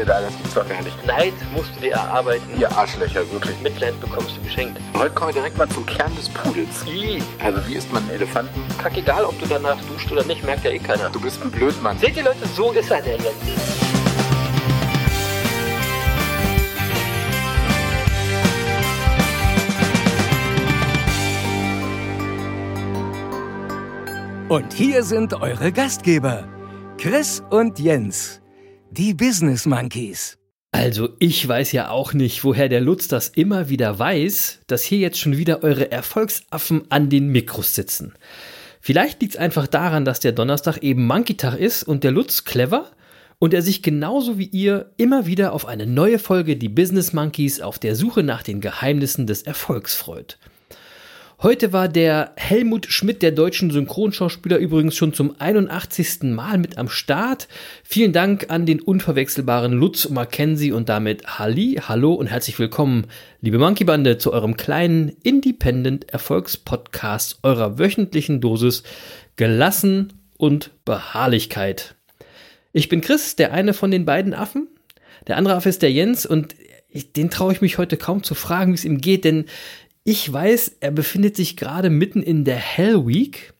Ihr da? Das gibt's doch gar nicht. Neid musst du dir erarbeiten. Ihr Arschlöcher, wirklich. Mitleid bekommst du geschenkt. Heute kommen wir direkt mal zum Kern des Pudels. I, Also wie isst man einen Elefanten? kack egal, ob du danach duscht oder nicht, merkt ja eh keiner. Du bist ein Blödmann. Seht ihr Leute, so ist er der jetzt. Und hier sind eure Gastgeber, Chris und Jens, die Business Monkeys. Also ich weiß ja auch nicht, woher der Lutz das immer wieder weiß, dass hier jetzt schon wieder eure Erfolgsaffen an den Mikros sitzen. Vielleicht liegt es einfach daran, dass der Donnerstag eben Monkey-Tag ist und der Lutz clever und er sich genauso wie ihr immer wieder auf eine neue Folge Die Business Monkeys auf der Suche nach den Geheimnissen des Erfolgs freut. Heute war der Helmut Schmidt, der deutschen Synchronschauspieler, übrigens schon zum 81. Mal mit am Start. Vielen Dank an den unverwechselbaren Lutz Mackenzie und damit Halli, hallo und herzlich willkommen, liebe Monkey Bande, zu eurem kleinen Independent Erfolgspodcast, eurer wöchentlichen Dosis Gelassen und Beharrlichkeit. Ich bin Chris, der eine von den beiden Affen. Der andere Affe ist der Jens und den traue ich mich heute kaum zu fragen, wie es ihm geht, denn ich weiß, er befindet sich gerade mitten in der Hell Week.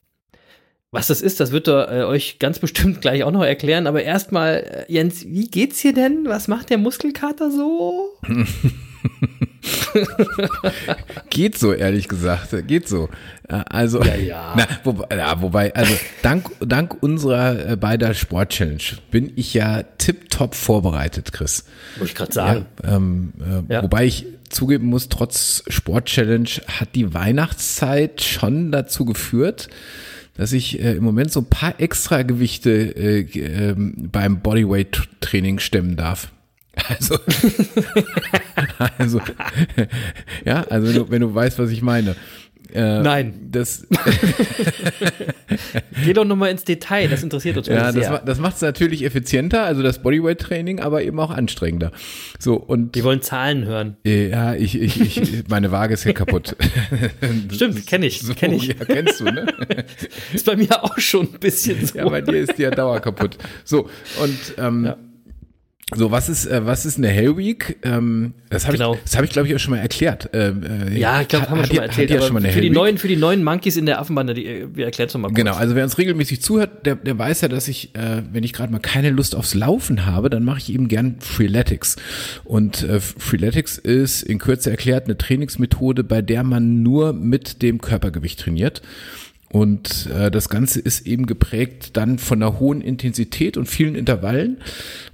Was das ist, das wird er äh, euch ganz bestimmt gleich auch noch erklären. Aber erstmal, äh, Jens, wie geht's dir denn? Was macht der Muskelkater so? Geht so, ehrlich gesagt. Geht so. Äh, Also, Ja, ja. Na, wobei, ja, wobei, also dank, dank unserer äh, beider Sport-Challenge bin ich ja tipptopp vorbereitet, Chris. Muss ich gerade sagen. Ähm, äh, Ja. Wobei ich zugeben muss, trotz Sport-Challenge hat die Weihnachtszeit schon dazu geführt, dass ich äh, im Moment so ein paar Extragewichte äh, ähm, beim Bodyweight-Training stemmen darf. Also, also, ja, also wenn du, wenn du weißt, was ich meine. Äh, Nein. Das, Geh doch nochmal ins Detail, das interessiert uns ja, das, sehr. ma- das macht es natürlich effizienter, also das Bodyweight-Training, aber eben auch anstrengender. So, und Wir wollen Zahlen hören. ja, ich, ich, ich, meine Waage ist ja kaputt. Stimmt, kenne ich, So, kenne ich. Ja, kennst du, ne? Ist bei mir auch schon ein bisschen so. Ja, bei dir ist die ja Dauer kaputt. So, und ähm, Ja. So, was ist, äh, was ist eine Hell Week? Ähm, das habe Genau. ich, das habe ich, glaube ich, auch schon mal erklärt. Ähm, äh, Ja, ich glaube, haben wir schon mal erzählt. ja schon mal für, die neuen, für die neuen Monkeys in der Affenbande, die, äh, wir erklären es nochmal kurz. Genau, also wer uns regelmäßig zuhört, der, der weiß ja, dass ich, äh, wenn ich gerade mal keine Lust aufs Laufen habe, dann mache ich eben gern Freeletics. Und äh, Freeletics ist in Kürze erklärt eine Trainingsmethode, bei der man nur mit dem Körpergewicht trainiert. Und äh, das Ganze ist eben geprägt dann von einer hohen Intensität und vielen Intervallen.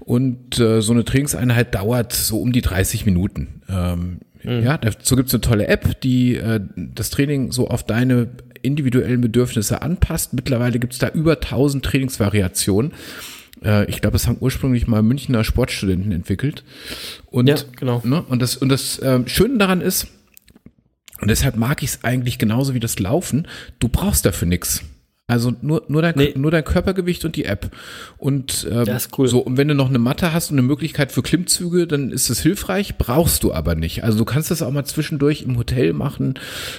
Und äh, so eine Trainingseinheit dauert so um die 30 Minuten. Ähm, Ja, dazu gibt's eine tolle App, die äh, das Training so auf deine individuellen Bedürfnisse anpasst. Mittlerweile gibt's da über 1000 Trainingsvariationen. Äh, ich glaube, das haben ursprünglich mal Münchner Sportstudenten entwickelt. Und, Ja, genau. Ne, und das, und das ähm, Schöne daran ist, und deshalb mag ich es eigentlich genauso wie das Laufen. Du brauchst dafür nix. Also nur, nur, dein, Nee. nur dein Körpergewicht und die App. Und ähm, Das ist cool. so, und wenn du noch eine Matte hast und eine Möglichkeit für Klimmzüge, dann ist es hilfreich, brauchst du aber nicht. Also du kannst das auch mal zwischendurch im Hotel machen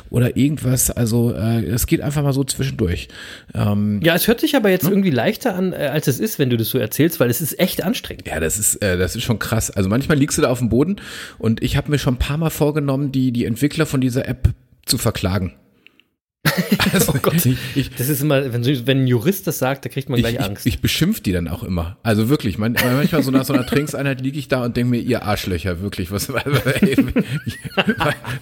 oder irgendwas. Also äh, es geht einfach mal so zwischendurch. Ähm, Ja, es hört sich aber jetzt irgendwie leichter an, äh, als es ist, wenn du das so erzählst, weil es ist echt anstrengend. Ja, das ist, äh, das ist schon krass. Also manchmal liegst du da auf dem Boden und ich habe mir schon ein paar Mal vorgenommen, die, die Entwickler von dieser App zu verklagen. Also, Oh Gott. Ich, ich, Das ist immer, wenn, wenn ein Jurist das sagt, da kriegt man gleich ich, Angst. Ich, ich beschimpf die dann auch immer. Also wirklich, man, manchmal so nach so einer Trainingseinheit liege ich da und denke mir, ihr Arschlöcher, wirklich, was, ey,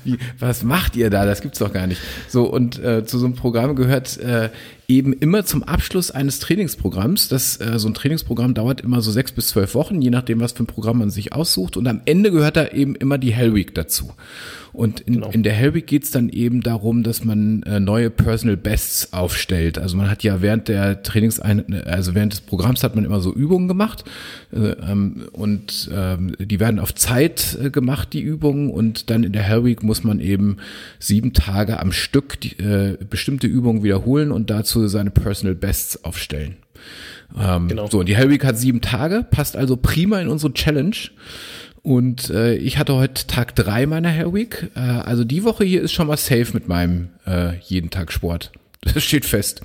wie, was macht ihr da? Das gibt's doch gar nicht. So, und äh, zu so einem Programm gehört äh, eben immer zum Abschluss eines Trainingsprogramms. Das, äh, so ein Trainingsprogramm dauert immer so sechs bis zwölf Wochen, je nachdem, was für ein Programm man sich aussucht. Und am Ende gehört da eben immer die Hell Week dazu. Und in, Genau. in der Week geht's dann eben darum, dass man äh, neue Personal Bests aufstellt. Also man hat ja während der Trainingseinheit, also während des Programms hat man immer so Übungen gemacht äh, ähm, und ähm, die werden auf Zeit äh, gemacht, die Übungen. Und dann in der Week muss man eben sieben Tage am Stück die, äh, bestimmte Übungen wiederholen und dazu seine Personal Bests aufstellen. Ähm, Genau. So, und die Hell Week hat sieben Tage, passt also prima in unsere Challenge. Und äh, ich hatte heute Tag drei meiner Hell Week. Äh, also die Woche hier ist schon mal safe mit meinem äh, jeden Tag Sport. Das steht fest.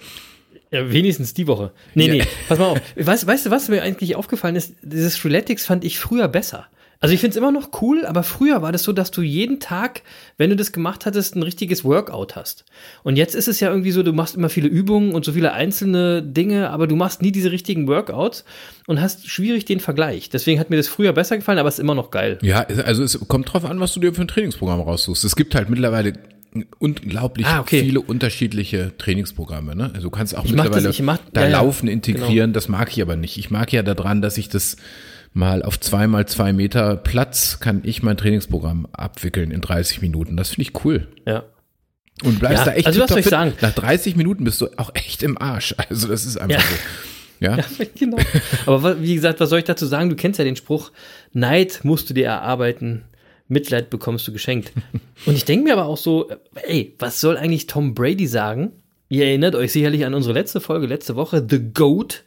Ja, wenigstens die Woche. Nee, Ja. nee, pass mal auf. Weißt, weißt du, was mir eigentlich aufgefallen ist? Dieses Freeletics fand ich früher besser. Also ich finde es immer noch cool, aber früher war das so, dass du jeden Tag, wenn du das gemacht hattest, ein richtiges Workout hast. Und jetzt ist es ja irgendwie so, du machst immer viele Übungen und so viele einzelne Dinge, aber du machst nie diese richtigen Workouts und hast schwierig den Vergleich. Deswegen hat mir das früher besser gefallen, aber es ist immer noch geil. Ja, also es kommt drauf an, was du dir für ein Trainingsprogramm raussuchst. Es gibt halt mittlerweile unglaublich Ah, okay. viele unterschiedliche Trainingsprogramme. Ne? Also du kannst auch Ich mittlerweile das- ich mach- da ja, Laufen integrieren. Das mag ich aber nicht. Ich mag ja daran, dass ich das mal auf zwei mal zwei Meter Platz kann ich mein Trainingsprogramm abwickeln in 30 Minuten. Das finde ich cool. Ja. Und bleibst Ja, da echt also was soll ich sagen? Nach 30 Minuten bist du auch echt im Arsch. Also das ist einfach Ja. so. Ja. Ja, genau. Aber wie gesagt, was soll ich dazu sagen? Du kennst ja den Spruch, Neid musst du dir erarbeiten, Mitleid bekommst du geschenkt. Und ich denke mir aber auch so, ey, was soll eigentlich Tom Brady sagen? Ihr erinnert euch sicherlich an unsere letzte Folge, letzte Woche, The GOAT,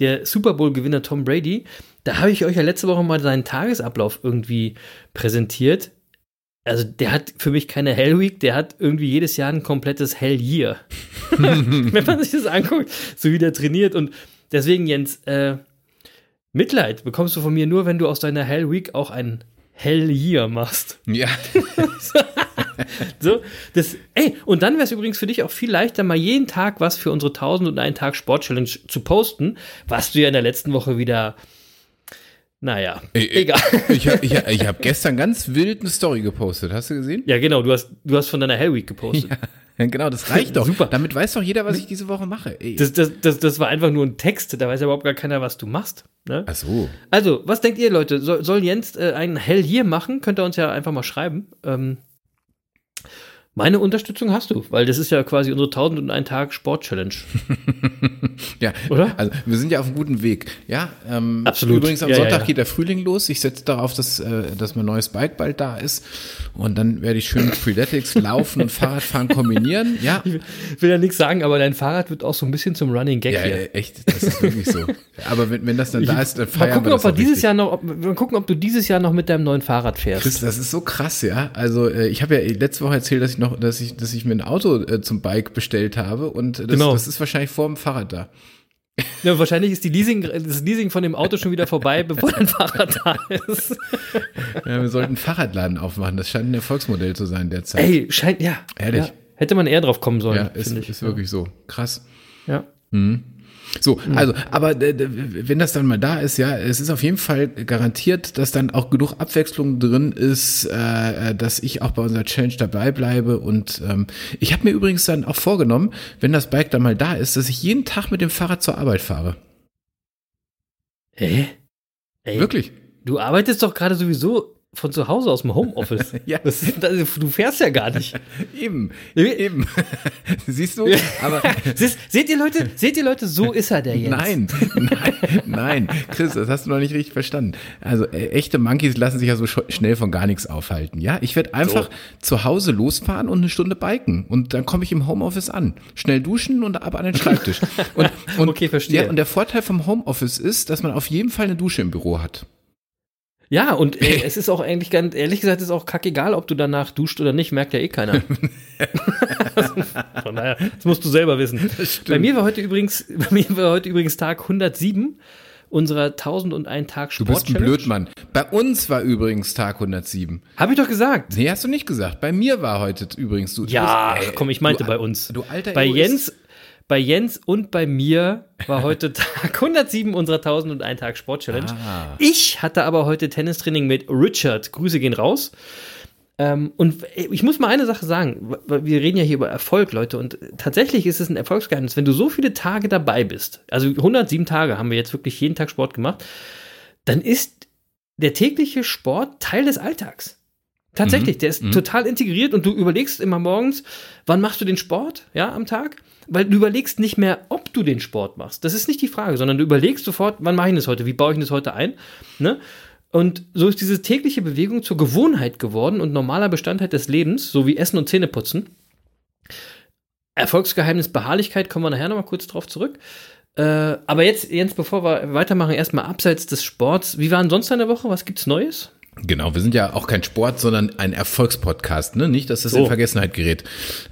der Super Bowl-Gewinner Tom Brady. Da habe ich euch ja letzte Woche mal seinen Tagesablauf irgendwie präsentiert. Also der hat für mich keine Hell Week, der hat irgendwie jedes Jahr ein komplettes Hell Year. Wenn man sich das anguckt, so wie der trainiert. Und deswegen, Jens, äh, Mitleid bekommst du von mir nur, wenn du aus deiner Hell Week auch ein Hell Year machst. ja. So, das, ey, und dann wäre es übrigens für dich auch viel leichter, mal jeden Tag was für unsere 1001 Tag Sport Challenge zu posten, was du ja in der letzten Woche wieder, naja, Ich- egal. Ich habe ich, ich hab gestern ganz wild eine Story gepostet. Hast du gesehen? Ja, genau, du hast, du hast von deiner Hell Week gepostet. Ja, genau, das reicht doch. Super. Damit weiß doch jeder, was ich diese Woche mache. Das, das, das, das war einfach nur ein Text, da weiß ja überhaupt gar keiner, was du machst. Ne? Ach so. Also, was denkt ihr, Leute? Soll, soll Jens äh, ein Hell hier machen? Könnt ihr uns ja einfach mal schreiben. Ähm, meine Unterstützung hast du, weil das ist ja quasi unsere 1001 Tag Sport Challenge. Ja, Oder? Also wir sind ja auf einem guten Weg. Ja, ähm, Absolut. Übrigens am Ja, ja, Sonntag ja. geht der Frühling los. Ich setze darauf, dass, äh, dass mein neues Bike bald da ist. Und dann werde ich schön Freeletics, Laufen und Fahrradfahren kombinieren. Ja, Ich will ja nichts sagen, aber dein Fahrrad wird auch so ein bisschen zum Running Gag ja, hier. äh, echt, das ist wirklich so. Aber wenn, wenn das dann da ist, dann Mal feiern gucken, wir ob das wir auch dieses. Jahr noch, ob, mal gucken, ob du dieses Jahr noch mit deinem neuen Fahrrad fährst. Chris, das ist so krass, ja. Also äh, ich habe ja letzte Woche erzählt, dass ich noch, dass ich, dass ich mir ein Auto äh, zum Bike bestellt habe und das, Genau. das ist wahrscheinlich vor dem Fahrrad da. Ja, wahrscheinlich ist die Leasing, das Leasing von dem Auto schon wieder vorbei, bevor dein Fahrrad da ist. Ja, wir sollten einen Fahrradladen aufmachen. Das scheint ein Erfolgsmodell zu sein derzeit. Ey, scheint, ja. Ehrlich? Ja, hätte man eher drauf kommen sollen, ja, ist, ich. ist wirklich so. Krass. Ja. So, also, aber äh, wenn das dann mal da ist, ja, es ist auf jeden Fall garantiert, dass dann auch genug Abwechslung drin ist, äh, äh, dass ich auch bei unserer Challenge dabei bleibe. Und ähm, ich habe mir übrigens dann auch vorgenommen, wenn das Bike dann mal da ist, dass ich jeden Tag mit dem Fahrrad zur Arbeit fahre. Hä? Ey, Wirklich? Du arbeitest doch gerade sowieso von zu Hause aus dem Homeoffice. Ja. Das, das, du fährst ja gar nicht. Eben, eben. Siehst du? Aber Siehst, seht ihr Leute, seht ihr Leute, so ist er der jetzt. Nein, nein, nein. Chris, das hast du noch nicht richtig verstanden. Also äh, echte Monkeys lassen sich ja so schnell von gar nichts aufhalten. Ja, ich werde einfach zu Hause losfahren und eine Stunde biken und dann komme ich im Homeoffice an. Schnell duschen und ab an den Schreibtisch. Und, und, Okay, verstehe. Ja, und der Vorteil vom Homeoffice ist, dass man auf jeden Fall eine Dusche im Büro hat. Ja, und äh, es ist auch eigentlich ganz, ehrlich gesagt, ist auch kackegal, ob du danach duscht oder nicht, merkt ja eh keiner. Von daher, das musst du selber wissen. Bei mir war heute übrigens, bei mir war heute übrigens Tag 107 unserer 1001 Tag Du Sport bist ein Blödmann. Bei uns war übrigens Tag 107. Habe ich doch gesagt. Nee, hast du nicht gesagt. Bei mir war heute übrigens du. du Ja, bist- ey, komm, ich meinte du, bei uns. Du alter bei. Jens, bei Jens und bei mir war heute Tag 107 unserer 1001 Tag Sport Challenge. Ah. Ich hatte aber heute Tennistraining mit Richard. Grüße gehen raus. Ähm, und ich muss mal eine Sache sagen, wir reden ja hier über Erfolg, Leute, und tatsächlich ist es ein Erfolgsgeheimnis, wenn du so viele Tage dabei bist, also 107 Tage haben wir jetzt wirklich jeden Tag Sport gemacht, dann ist der tägliche Sport Teil des Alltags. Tatsächlich, der ist total integriert und du überlegst immer morgens, wann machst du den Sport, ja, am Tag? Weil du überlegst nicht mehr, ob du den Sport machst. Das ist nicht die Frage, sondern du überlegst sofort, wann mache ich das heute, wie baue ich das heute ein, ne? Und so ist diese tägliche Bewegung zur Gewohnheit geworden und normaler Bestandteil des Lebens, so wie Essen und Zähneputzen. Erfolgsgeheimnis Beharrlichkeit, kommen wir nachher nochmal kurz drauf zurück. Äh, aber jetzt, Jens, bevor wir weitermachen, erstmal abseits des Sports. Wie war denn sonst deine Woche? Was gibt's Neues? Genau, wir sind ja auch kein Sport, sondern ein Erfolgspodcast, ne? Nicht, dass das so. in Vergessenheit gerät.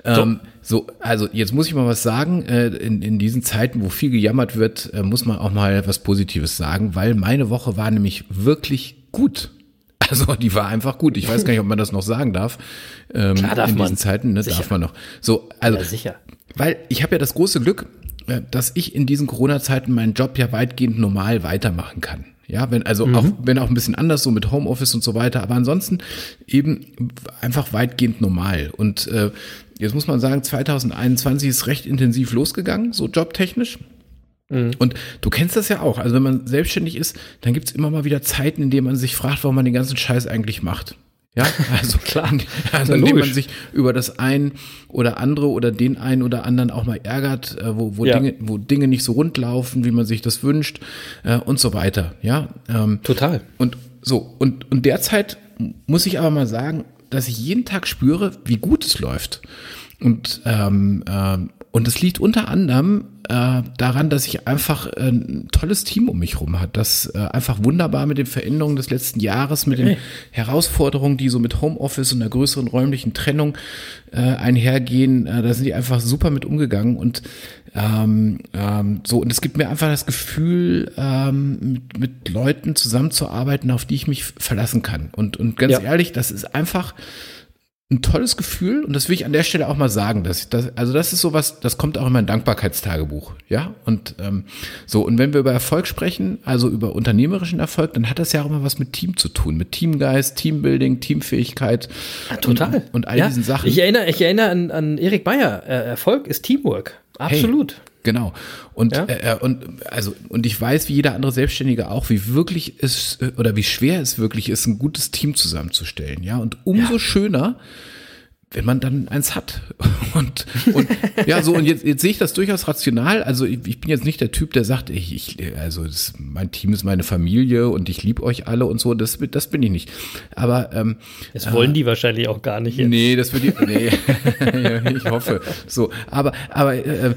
Ähm, so. so. also jetzt muss ich mal was sagen. Äh, in, in diesen Zeiten, wo viel gejammert wird, äh, muss man auch mal was Positives sagen, weil meine Woche war nämlich wirklich gut. Also die war einfach gut. Ich weiß gar nicht, ob man das noch sagen darf. Ähm, Klar darf in diesen man. Zeiten, ne, sicher. darf man noch. So, also ja, sicher. Weil ich habe ja das große Glück, äh, dass ich in diesen Corona-Zeiten meinen Job ja weitgehend normal weitermachen kann. Ja, wenn, also mhm. auch, wenn auch ein bisschen anders, so mit Homeoffice und so weiter, aber ansonsten eben einfach weitgehend normal. Und äh, jetzt muss man sagen, 2021 ist recht intensiv losgegangen, so jobtechnisch. Mhm. Und du kennst das ja auch. Also wenn man selbstständig ist, dann gibt's immer mal wieder Zeiten, in denen man sich fragt, warum man den ganzen Scheiß eigentlich macht. Ja, also klar. Also indem man sich über das ein oder andere oder den einen oder anderen auch mal ärgert, äh, wo, wo, ja. Dinge, wo Dinge nicht so rund laufen, wie man sich das wünscht äh, und so weiter. Ja, ähm, total. Und so und und derzeit muss ich aber mal sagen, dass ich jeden Tag spüre, wie gut es läuft. Und ähm, äh, und es liegt unter anderem äh, daran, dass ich einfach äh, ein tolles Team um mich rum hat, das äh, einfach wunderbar mit den Veränderungen des letzten Jahres, mit den Herausforderungen, die so mit Homeoffice und einer größeren räumlichen Trennung äh, einhergehen, äh, da sind die einfach super mit umgegangen und ähm, ähm, so und es gibt mir einfach das Gefühl, ähm, mit, mit Leuten zusammenzuarbeiten, auf die ich mich verlassen kann. Und und ganz ja. ehrlich, das ist einfach ein tolles Gefühl und das will ich an der Stelle auch mal sagen, dass das, also das ist sowas, das kommt auch in mein Dankbarkeitstagebuch, ja und ähm, so und wenn wir über Erfolg sprechen, also über unternehmerischen Erfolg, dann hat das ja auch immer was mit Team zu tun, mit Teamgeist, Teambuilding, Teamfähigkeit, ja, total und, und all ja, diesen Sachen. Ich erinnere, ich erinnere an, an Erik Meyer, Erfolg ist Teamwork, absolut. Hey. Genau. Und, ja? äh, und also und ich weiß, wie jeder andere Selbstständige auch, wie wirklich es oder wie schwer es wirklich ist, ein gutes Team zusammenzustellen. Ja. Und umso ja. schöner, wenn man dann eins hat. Und, und ja, so, und jetzt, jetzt sehe ich das durchaus rational. Also ich, ich bin jetzt nicht der Typ, der sagt, ich, ich also das, mein Team ist meine Familie und ich liebe euch alle und so. Das, das bin ich nicht. Aber ähm, das wollen äh, die wahrscheinlich auch gar nicht. Jetzt. Nee, das würde ich, nee, ich hoffe. So, aber, aber, äh,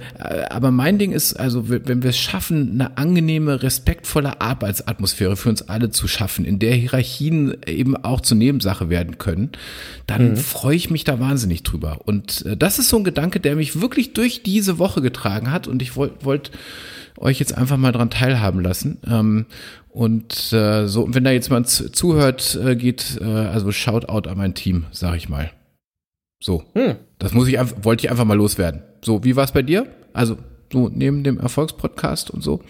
aber mein Ding ist, also wenn wir es schaffen, eine angenehme, respektvolle Arbeitsatmosphäre für uns alle zu schaffen, in der Hierarchien eben auch zur Nebensache werden können, dann mhm. freue ich mich da wahnsinnig wahnsinnig drüber. Und äh, das ist so ein Gedanke, der mich wirklich durch diese Woche getragen hat. Und ich wollte wollt euch jetzt einfach mal dran teilhaben lassen. Ähm, und äh, so, wenn da jetzt mal zuhört, äh, geht, äh, also Shoutout an mein Team, sag ich mal. So. Hm. Das muss ich einfach, wollte ich einfach mal loswerden. So, wie war es bei dir? Also, so neben dem Erfolgspodcast und so.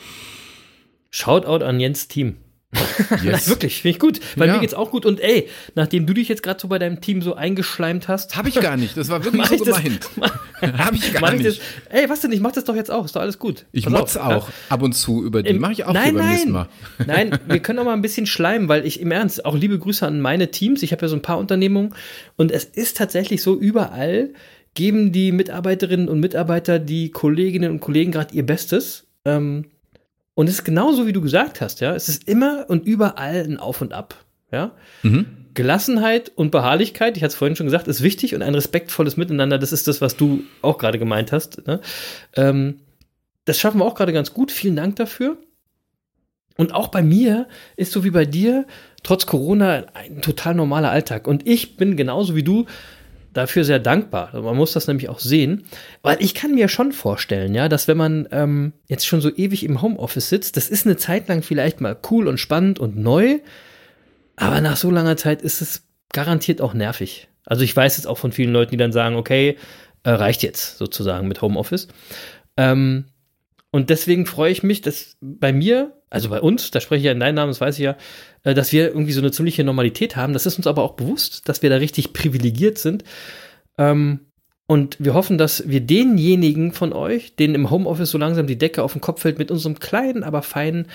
Shoutout an Jens Team. Yes. Wirklich, finde ich gut. Weil ja. mir geht's auch gut. Und ey, nachdem du dich jetzt gerade so bei deinem Team so eingeschleimt hast. Habe ich gar nicht. Das war wirklich so gemeint. Habe ich gar nicht. Das, ey, was denn? Ich mach das doch jetzt auch. Ist doch alles gut. Ich motz auch ab und zu über die. Mache ich auch nein, beim nächsten Mal. nein, wir können auch mal ein bisschen schleimen, weil ich im Ernst, auch liebe Grüße an meine Teams. Ich habe ja so ein paar Unternehmungen. Und es ist tatsächlich so, überall geben die Mitarbeiterinnen und Mitarbeiter, die Kolleginnen und Kollegen gerade ihr Bestes. Ähm, und es ist genauso, wie du gesagt hast, ja. Es ist immer und überall ein Auf und Ab, ja. Mhm. Gelassenheit und Beharrlichkeit, ich hatte es vorhin schon gesagt, ist wichtig und ein respektvolles Miteinander, das ist das, was du auch gerade gemeint hast. Ne? Ähm, das schaffen wir auch gerade ganz gut. Vielen Dank dafür. Und auch bei mir ist so wie bei dir, trotz Corona, ein total normaler Alltag. Und ich bin genauso wie du dafür sehr dankbar. Man muss das nämlich auch sehen, weil ich kann mir schon vorstellen, ja, dass wenn man ähm, jetzt schon so ewig im Homeoffice sitzt, das ist eine Zeit lang vielleicht mal cool und spannend und neu, aber nach so langer Zeit ist es garantiert auch nervig. Also ich weiß jetzt auch von vielen Leuten, die dann sagen, okay, äh, reicht jetzt sozusagen mit Homeoffice. Ähm, und deswegen freue ich mich, dass bei mir, also bei uns, da spreche ich ja in deinem Namen, das weiß ich ja, äh, dass wir irgendwie so eine ziemliche Normalität haben. Das ist uns aber auch bewusst, dass wir da richtig privilegiert sind. Ähm, und wir hoffen, dass wir denjenigen von euch, denen im Homeoffice so langsam die Decke auf den Kopf fällt, mit unserem kleinen, aber feinen,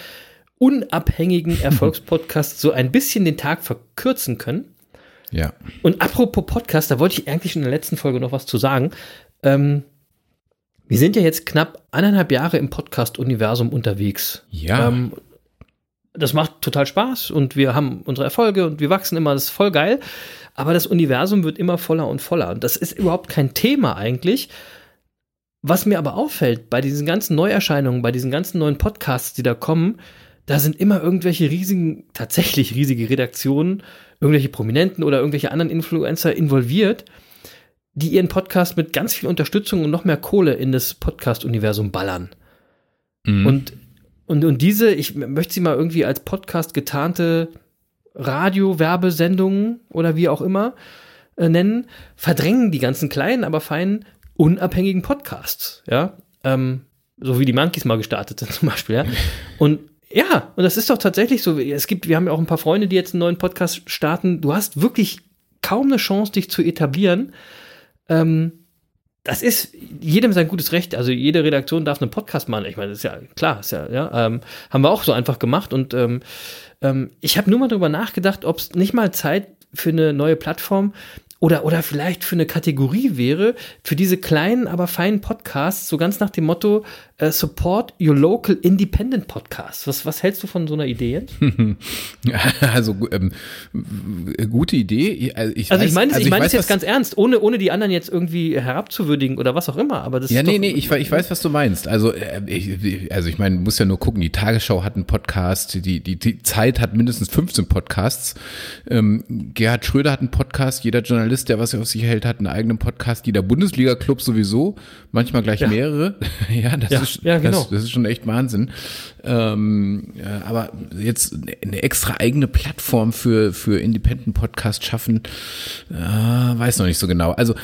unabhängigen Erfolgspodcast so ein bisschen den Tag verkürzen können. Ja. Und apropos Podcast, da wollte ich eigentlich in der letzten Folge noch was zu sagen. Ähm, wir sind ja jetzt knapp eineinhalb Jahre im Podcast-Universum unterwegs. Ja. Ähm, das macht total Spaß und wir haben unsere Erfolge und wir wachsen immer, das ist voll geil. Aber das Universum wird immer voller und voller. Und das ist überhaupt kein Thema eigentlich. was mir aber auffällt bei diesen ganzen Neuerscheinungen, bei diesen ganzen neuen Podcasts, die da kommen, da sind immer irgendwelche riesigen, tatsächlich riesige Redaktionen, irgendwelche Prominenten oder irgendwelche anderen Influencer involviert, die ihren Podcast mit ganz viel Unterstützung und noch mehr Kohle in das Podcast-Universum ballern. Mhm. Und, und, und diese, ich möchte sie mal irgendwie als Podcast getarnte Radio-Werbesendungen oder wie auch immer äh, nennen, verdrängen die ganzen kleinen, aber feinen, unabhängigen Podcasts. Ja, ähm, so wie die Monkeys mal gestartet sind zum Beispiel. Ja, und ja, und das ist doch tatsächlich so. Es gibt, wir haben ja auch ein paar Freunde, die jetzt einen neuen Podcast starten. Du hast wirklich kaum eine Chance, dich zu etablieren. Ähm, das ist jedem sein gutes Recht. Also jede Redaktion darf einen Podcast machen. Ich meine, das ist ja klar, ist ja, ja ähm, haben wir auch so einfach gemacht. Und ähm, ähm, ich habe nur mal darüber nachgedacht, ob es nicht mal Zeit für eine neue Plattform oder, oder vielleicht für eine Kategorie wäre, für diese kleinen, aber feinen Podcasts, so ganz nach dem Motto, äh, support your local independent podcast. Was, was hältst du von so einer Idee? Also ähm, gute Idee. Also ich, Also ich meine es also ich es jetzt ganz ernst, ohne, ohne die anderen jetzt irgendwie herabzuwürdigen oder was auch immer, aber das Ja, nee, nee, ich, ich weiß, was du meinst. Also, äh, ich, also ich meine, du musst ja nur gucken, die Tagesschau hat einen Podcast, die, die, die Zeit hat mindestens 15 Podcasts. Ähm, Gerhard Schröder hat einen Podcast, jeder Journalist, der was auf sich hält, hat einen eigenen Podcast, jeder Bundesliga-Club sowieso, manchmal gleich Ja. mehrere. ja, das, Ja, ist, ja, genau. das, das ist schon echt Wahnsinn. Ähm, ja, aber jetzt eine extra eigene Plattform für, für Independent Podcast schaffen, äh, weiß noch nicht so genau. Also,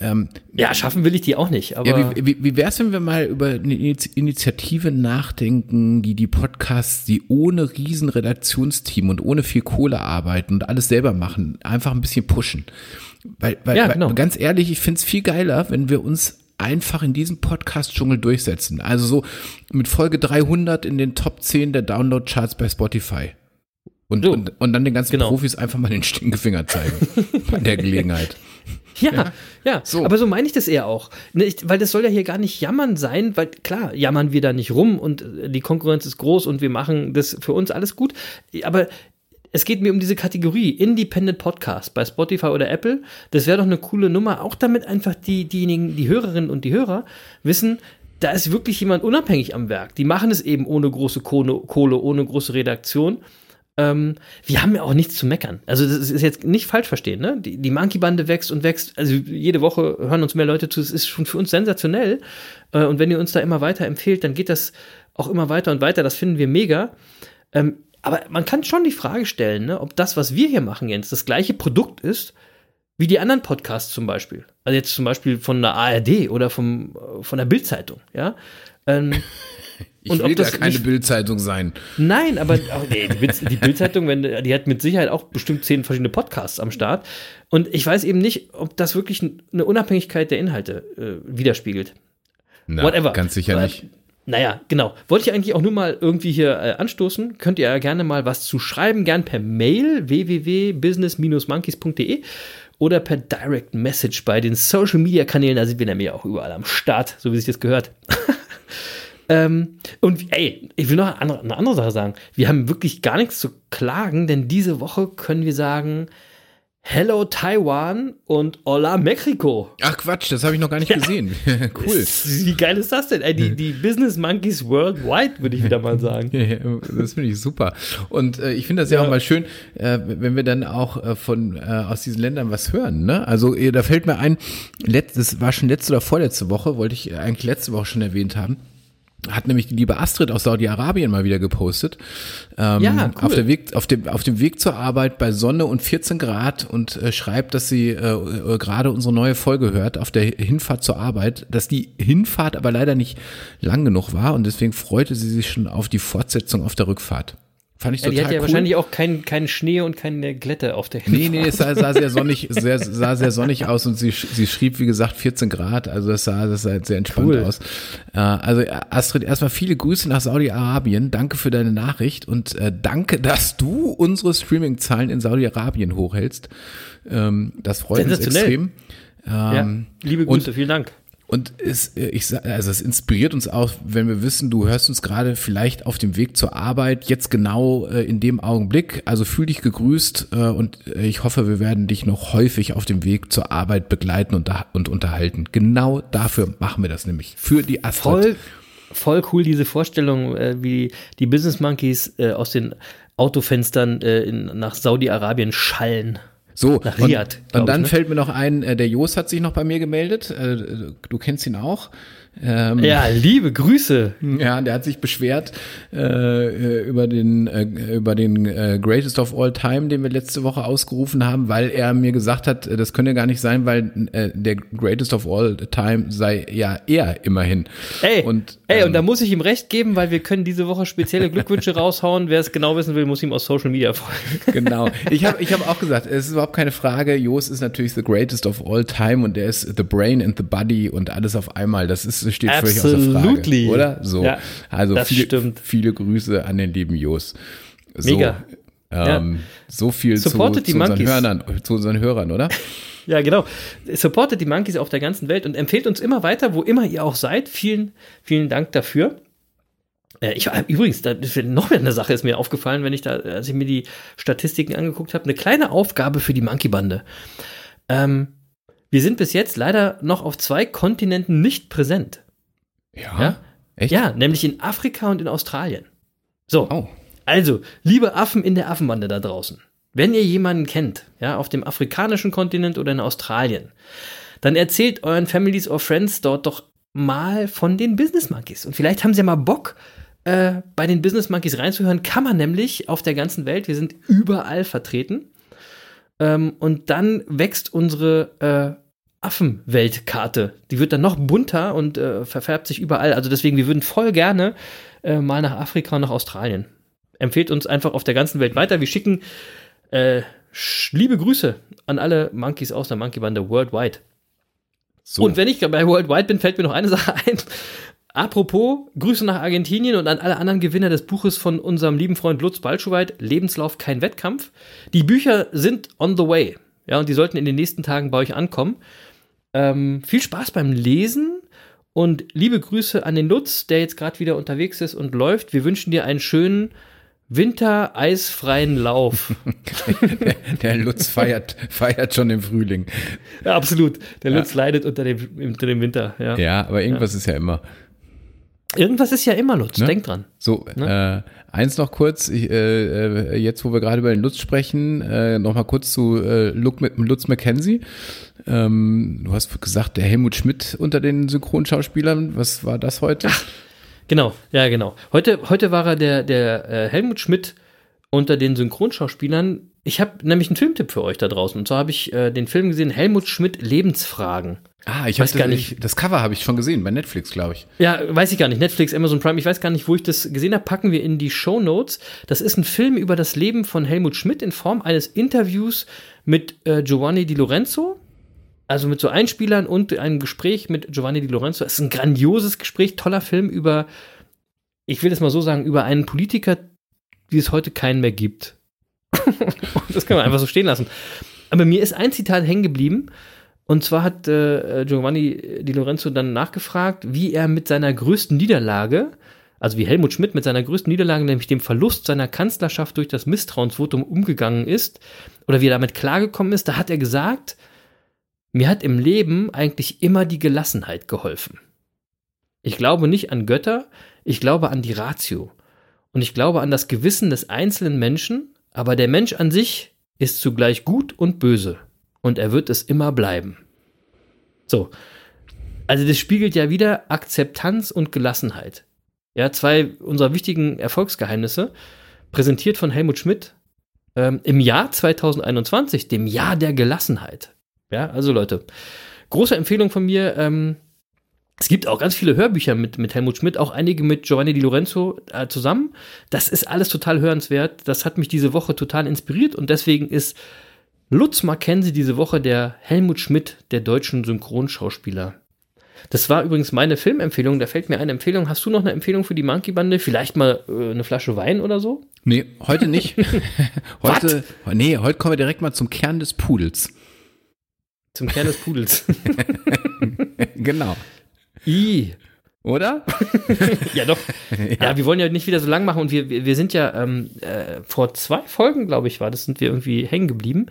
ähm, Ja, schaffen will ich die auch nicht, aber ja, wie, wie, wie wär's, wenn wir mal über eine Initiative nachdenken, die die Podcasts, die ohne riesen Redaktionsteam und ohne viel Kohle arbeiten und alles selber machen, einfach ein bisschen pushen. Weil, weil, Ja, weil genau. ganz ehrlich, ich find's viel geiler, wenn wir uns einfach in diesem Podcast-Dschungel durchsetzen. Also so mit Folge 300 in den Top 10 der Download-Charts bei Spotify. Und, So. und, und dann den ganzen Genau. Profis einfach mal den Stinkefinger zeigen. bei der Gelegenheit. Ja, ja, So. aber so meine ich das eher auch. Nicht, weil das soll ja hier gar nicht jammern sein, weil klar, jammern wir da nicht rum und äh, die Konkurrenz ist groß und wir machen das für uns alles gut. Aber es geht mir um diese Kategorie Independent Podcast bei Spotify oder Apple. Das wäre doch eine coole Nummer, auch damit einfach die, diejenigen, die Hörerinnen und die Hörer wissen, da ist wirklich jemand unabhängig am Werk. Die machen es eben ohne große Kohle, ohne große Redaktion. Ähm, wir haben ja auch nichts zu meckern. Also das ist jetzt nicht falsch verstehen, ne? Die, die Monkey-Bande wächst und wächst. Also jede Woche hören uns mehr Leute zu. Es ist schon für uns sensationell. Äh, und wenn ihr uns da immer weiter empfehlt, dann geht das auch immer weiter und weiter. Das finden wir mega. Ähm, aber man kann schon die Frage stellen, ne, ob das, was wir hier machen, Jens, das gleiche Produkt ist wie die anderen Podcasts zum Beispiel. Also jetzt zum Beispiel von der ARD oder vom, äh, von der Bildzeitung, ja. Ähm, Ich Und will das keine Bildzeitung sein. Nein, aber oh, nee, die, die Bildzeitung, wenn die hat mit Sicherheit auch bestimmt zehn verschiedene Podcasts am Start. Und ich weiß eben nicht, ob das wirklich eine Unabhängigkeit der Inhalte äh, widerspiegelt. Na, Whatever. Ganz sicher Weil- nicht. Naja, genau. Wollte ich eigentlich auch nur mal irgendwie hier äh, anstoßen. Könnt ihr ja gerne mal was zu schreiben, gern per Mail www.business-monkeys.de oder per Direct Message bei den Social Media Kanälen. Da sind wir nämlich auch überall am Start, so wie sich das gehört. ähm, und ey, ich will noch eine andere, eine andere Sache sagen. Wir haben wirklich gar nichts zu klagen, denn diese Woche können wir sagen Hello Taiwan und Hola Mexico. Ach Quatsch, das habe ich noch gar nicht gesehen. cool. Wie geil ist das denn? Ey, die, die Business Monkeys Worldwide, würde ich wieder mal sagen. Ja, ja, Das finde ich super. Und äh, ich finde das ja, Ja. auch mal schön, äh, wenn wir dann auch äh, von äh, aus diesen Ländern was hören. Ne? Also äh, da fällt mir ein, letzt, das war schon letzte oder vorletzte Woche, wollte ich eigentlich letzte Woche schon erwähnt haben. Hat nämlich die liebe Astrid aus Saudi-Arabien mal wieder gepostet. Ähm, Ja, cool. auf, der Weg, auf, dem, auf dem Weg zur Arbeit bei Sonne und 14 Grad und äh, schreibt, dass sie äh, äh, gerade unsere neue Folge hört auf der Hinfahrt zur Arbeit, dass die Hinfahrt aber leider nicht lang genug war und deswegen freute sie sich schon auf die Fortsetzung auf der Rückfahrt. Fand ich Ja, die total hat ja cool. wahrscheinlich auch keinen keinen Schnee und keine Glätte auf der Nee, nee, es sah, sah sehr sonnig, sehr, sah sehr sonnig aus und sie, sie schrieb, wie gesagt, 14 Grad, also das sah, das sah sehr entspannt Cool. aus. Äh, also Astrid, erstmal viele Grüße nach Saudi-Arabien, danke für deine Nachricht und äh, danke, dass du unsere Streaming-Zahlen in Saudi-Arabien hochhältst. Ähm, das freut uns extrem. Ja, Ähm, liebe und- Grüße, vielen Dank. Und es, äh, ich, also es inspiriert uns auch, wenn wir wissen, du hörst uns gerade vielleicht auf dem Weg zur Arbeit, jetzt genau äh, in dem Augenblick. Also fühl dich gegrüßt äh, und ich hoffe, wir werden dich noch häufig auf dem Weg zur Arbeit begleiten und, da- und unterhalten. Genau dafür machen wir das nämlich. Für die Astrid. Voll, voll cool, diese Vorstellung, wie die Business Monkeys aus den Autofenstern nach Saudi-Arabien schallen. So, Nach und, Riyadh, glaub und dann ich, ne? fällt mir noch ein, äh, der Jos hat sich noch bei mir gemeldet. Äh, du kennst ihn auch. Ähm, Ja, liebe Grüße. Ja, der hat sich beschwert äh, äh, über den äh, über den äh, Greatest of All Time, den wir letzte Woche ausgerufen haben, weil er mir gesagt hat, das könne gar nicht sein, weil äh, der Greatest of All Time sei ja er immerhin. Ey, und, ey, ähm, und da muss ich ihm recht geben, weil wir können diese Woche spezielle Glückwünsche raushauen. Wer es genau wissen will, muss ihm aus Social Media folgen. Genau. Ich habe ich hab auch gesagt, es ist überhaupt keine Frage. Jos ist natürlich the greatest of all time und der ist the brain and the body und alles auf einmal. Das ist, steht völlig außer Absolutely. Frage, oder? So. Ja, also viele, stimmt. viele Grüße an den lieben Jos. So, Mega. Ähm, So viel zu, zu, die unseren. Hörern, zu unseren Hörern, oder? Ja, genau. Supportet die Monkeys auf der ganzen Welt und empfehlt uns immer weiter, wo immer ihr auch seid. Vielen, vielen Dank dafür. Äh, Ich, übrigens, da, noch eine Sache ist mir aufgefallen, wenn ich da, als ich mir die Statistiken angeguckt habe, eine kleine Aufgabe für die Monkey-Bande. Ähm, wir sind bis jetzt leider noch auf zwei Kontinenten nicht präsent. Ja. Ja? Echt? Ja, nämlich in Afrika und in Australien. So, Oh. also, liebe Affen in der Affenbande da draußen, wenn ihr jemanden kennt, ja, auf dem afrikanischen Kontinent oder in Australien, dann erzählt euren Families or Friends dort doch mal von den Business Monkeys. Und vielleicht haben sie ja mal Bock, äh, bei den Business Monkeys reinzuhören. Kann man nämlich auf der ganzen Welt. Wir sind überall vertreten. Ähm, und dann wächst unsere äh, Affenweltkarte. Die wird dann noch bunter und äh, verfärbt sich überall. Also deswegen, wir würden voll gerne äh, mal nach Afrika und nach Australien. Empfehlt uns einfach auf der ganzen Welt weiter. Wir schicken äh, liebe Grüße an alle Monkeys aus der Monkey-Bande worldwide. So. Und wenn ich bei Worldwide bin, fällt mir noch eine Sache ein. Apropos, Grüße nach Argentinien und an alle anderen Gewinner des Buches von unserem lieben Freund Lutz Balschuweit, Lebenslauf kein Wettkampf. Die Bücher sind on the way. Ja, und die sollten in den nächsten Tagen bei euch ankommen. Ähm, viel Spaß beim Lesen und liebe Grüße an den Lutz, der jetzt gerade wieder unterwegs ist und läuft. Wir wünschen dir einen schönen winter-eisfreien Lauf. Der Lutz feiert, feiert schon im Frühling. ja, absolut. Der Lutz leidet unter dem, unter dem Winter. Ja. Ja, aber irgendwas ist ja immer. Irgendwas ist ja immer Lutz, Ne? denk dran. So, äh, eins noch kurz, ich, äh, äh, jetzt wo wir gerade über den Lutz sprechen, äh, noch mal kurz zu äh, Luke, mit- Lutz McKenzie. Ähm, du hast gesagt, der Helmut Schmidt unter den Synchronschauspielern, was war das heute? Genau, ja, genau. Heute, heute war er der, der äh, Helmut Schmidt unter den Synchronschauspielern. Ich habe nämlich einen Filmtipp für euch da draußen. Und zwar habe ich äh, den Film gesehen, Helmut Schmidt Lebensfragen. Ah, ich Weiß gar nicht. Das Cover habe ich schon gesehen, bei Netflix, glaube ich. Ja, weiß ich gar nicht. Netflix, Amazon Prime, ich weiß gar nicht, wo ich das gesehen habe, packen wir in die Show Notes. Das ist ein Film über das Leben von Helmut Schmidt in Form eines Interviews mit äh, Giovanni Di Lorenzo. Also mit so Einspielern und einem Gespräch mit Giovanni Di Lorenzo. Es ist ein grandioses Gespräch, toller Film über, ich will es mal so sagen, über einen Politiker, die es heute keinen mehr gibt. das können wir einfach so stehen lassen. Aber mir ist ein Zitat hängen geblieben. Und zwar hat äh, Giovanni Di Lorenzo dann nachgefragt, wie er mit seiner größten Niederlage, also wie Helmut Schmidt mit seiner größten Niederlage, nämlich dem Verlust seiner Kanzlerschaft durch das Misstrauensvotum umgegangen ist oder wie er damit klargekommen ist. Da hat er gesagt, mir hat im Leben eigentlich immer die Gelassenheit geholfen. Ich glaube nicht an Götter, ich glaube an die Ratio. Und ich glaube an das Gewissen des einzelnen Menschen, aber der Mensch an sich ist zugleich gut und böse. Und er wird es immer bleiben. So. Also das spiegelt ja wieder Akzeptanz und Gelassenheit. Ja, zwei unserer wichtigen Erfolgsgeheimnisse, präsentiert von Helmut Schmidt ähm, im Jahr 2021, dem Jahr der Gelassenheit. Ja, also Leute, große Empfehlung von mir. Ähm, es gibt auch ganz viele Hörbücher mit, mit Helmut Schmidt, auch einige mit Giovanni Di Lorenzo äh, zusammen. Das ist alles total hörenswert. Das hat mich diese Woche total inspiriert und deswegen ist Lutz Mackenzie diese Woche der Helmut Schmidt der deutschen Synchronschauspieler. Das war übrigens meine Filmempfehlung. Da fällt mir eine Empfehlung. Hast du noch eine Empfehlung für die Monkey Bande? Vielleicht mal äh, eine Flasche Wein oder so? Nee, heute nicht. heute, nee, heute kommen wir direkt mal zum Kern des Pudels. Zum Kern des Pudels. Genau. I. Oder? Ja, doch. ja. wir wollen ja nicht wieder so lang machen und wir, wir, sind ja ähm, äh, vor zwei Folgen, glaube ich, war das, sind wir irgendwie hängen geblieben.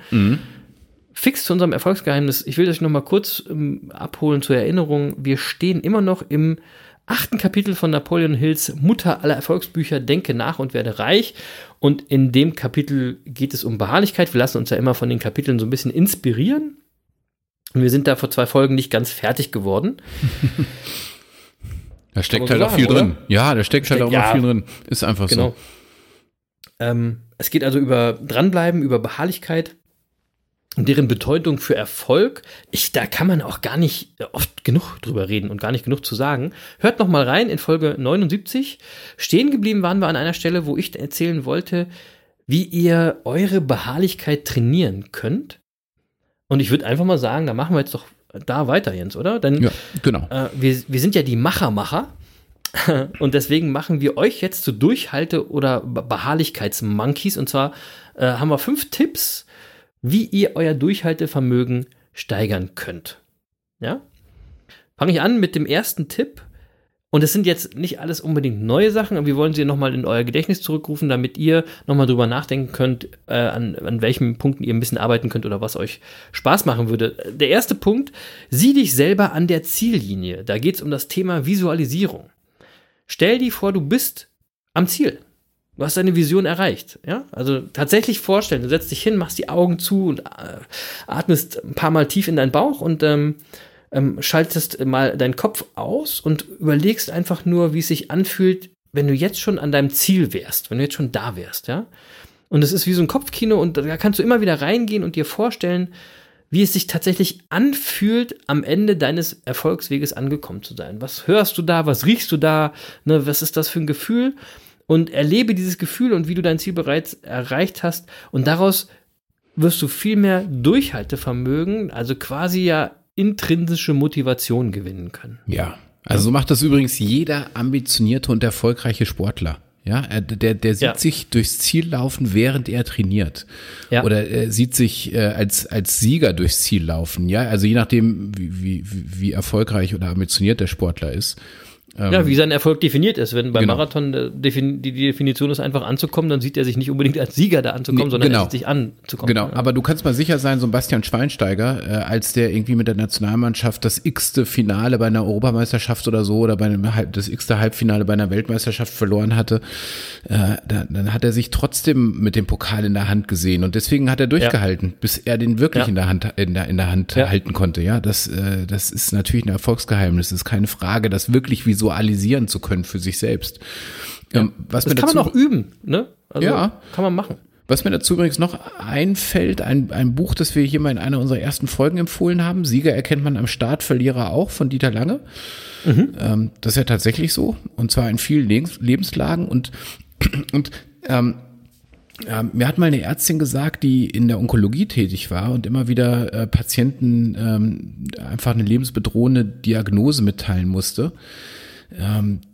Fix zu unserem Erfolgsgeheimnis. Ich will euch noch mal kurz ähm, abholen zur Erinnerung. Wir stehen immer noch im achten Kapitel von Napoleon Hills Mutter aller Erfolgsbücher Denke nach und werde reich. Und in dem Kapitel geht es um Beharrlichkeit. Wir lassen uns ja immer von den Kapiteln so ein bisschen inspirieren. Und wir sind da vor zwei Folgen nicht ganz fertig geworden. Da steckt halt auch viel sagen, drin. Ja, da steckt, halt Steckt- auch noch ja. viel drin. Ist einfach Genau. so. Ähm, es geht also über Dranbleiben, über Beharrlichkeit und deren Bedeutung für Erfolg. Ich, da kann man auch gar nicht oft genug drüber reden und gar nicht genug zu sagen. Hört noch mal rein in Folge 79. Stehen geblieben waren wir an einer Stelle, wo ich erzählen wollte, wie ihr eure Beharrlichkeit trainieren könnt. Und ich würde einfach mal sagen, da machen wir jetzt doch da weiter, Jens, oder? Denn Ja, genau. äh, wir, wir sind ja die Machermacher. Und deswegen machen wir euch jetzt zu Durchhalte- oder Be- Beharrlichkeitsmonkeys. Und zwar äh, haben wir fünf Tipps, wie ihr euer Durchhaltevermögen steigern könnt. Ja? Fange ich an mit dem ersten Tipp. Und es sind jetzt nicht alles unbedingt neue Sachen, aber wir wollen sie nochmal in euer Gedächtnis zurückrufen, damit ihr nochmal drüber nachdenken könnt, äh, an, an welchen Punkten ihr ein bisschen arbeiten könnt oder was euch Spaß machen würde. Der erste Punkt, sieh dich selber an der Ziellinie. Da geht es um das Thema Visualisierung. Stell dir vor, du bist am Ziel. Du hast deine Vision erreicht. Ja? Also tatsächlich vorstellen, du setzt dich hin, machst die Augen zu und äh, atmest ein paar Mal tief in deinen Bauch und ähm, ähm, schaltest mal deinen Kopf aus und überlegst einfach nur, wie es sich anfühlt, wenn du jetzt schon an deinem Ziel wärst, wenn du jetzt schon da wärst, ja. Und es ist wie so ein Kopfkino und da kannst du immer wieder reingehen und dir vorstellen, wie es sich tatsächlich anfühlt, am Ende deines Erfolgsweges angekommen zu sein. Was hörst du da? Was riechst du da? Ne, was ist das für ein Gefühl? Und erlebe dieses Gefühl und wie du dein Ziel bereits erreicht hast. Und daraus wirst du viel mehr Durchhaltevermögen, also quasi ja intrinsische Motivation gewinnen können. Ja. Also so macht das übrigens jeder ambitionierte und erfolgreiche Sportler. Ja, er, der, der sieht Ja. sich durchs Ziel laufen, während er trainiert. Ja. Oder er sieht sich äh, als, als Sieger durchs Ziel laufen. Ja, also je nachdem, wie, wie, wie erfolgreich oder ambitioniert der Sportler ist. Ja, wie sein Erfolg definiert ist. Wenn beim Genau. Marathon äh, die Definition ist, einfach anzukommen, dann sieht er sich nicht unbedingt als Sieger da anzukommen, Nee, sondern genau. er sieht sich anzukommen. Genau, Ja. aber du kannst mal sicher sein, so ein Bastian Schweinsteiger, äh, als der irgendwie mit der Nationalmannschaft das x-te Finale bei einer Europameisterschaft oder so oder bei einem Halb, das x-te Halbfinale bei einer Weltmeisterschaft verloren hatte, äh, dann, dann hat er sich trotzdem mit dem Pokal in der Hand gesehen und deswegen hat er durchgehalten, bis er den wirklich Ja. in der Hand in der, in der Hand Ja. halten konnte. Ja, das äh, das ist natürlich ein Erfolgsgeheimnis. Das ist keine Frage, das wirklich visualisieren zu können für sich selbst. Ähm, was das kann man auch üben, ne? Also Ja. kann man machen. was mir dazu übrigens noch einfällt, ein, ein Buch, das wir hier mal in einer unserer ersten Folgen empfohlen haben. Sieger erkennt man am Start, Verlierer auch, von Dieter Lange. Ähm, das ist ja tatsächlich so. Und zwar in vielen Lebens Lebenslagen. Und, und ähm, ähm, mir hat mal eine Ärztin gesagt, die in der Onkologie tätig war und immer wieder äh, Patienten ähm, einfach eine lebensbedrohende Diagnose mitteilen musste,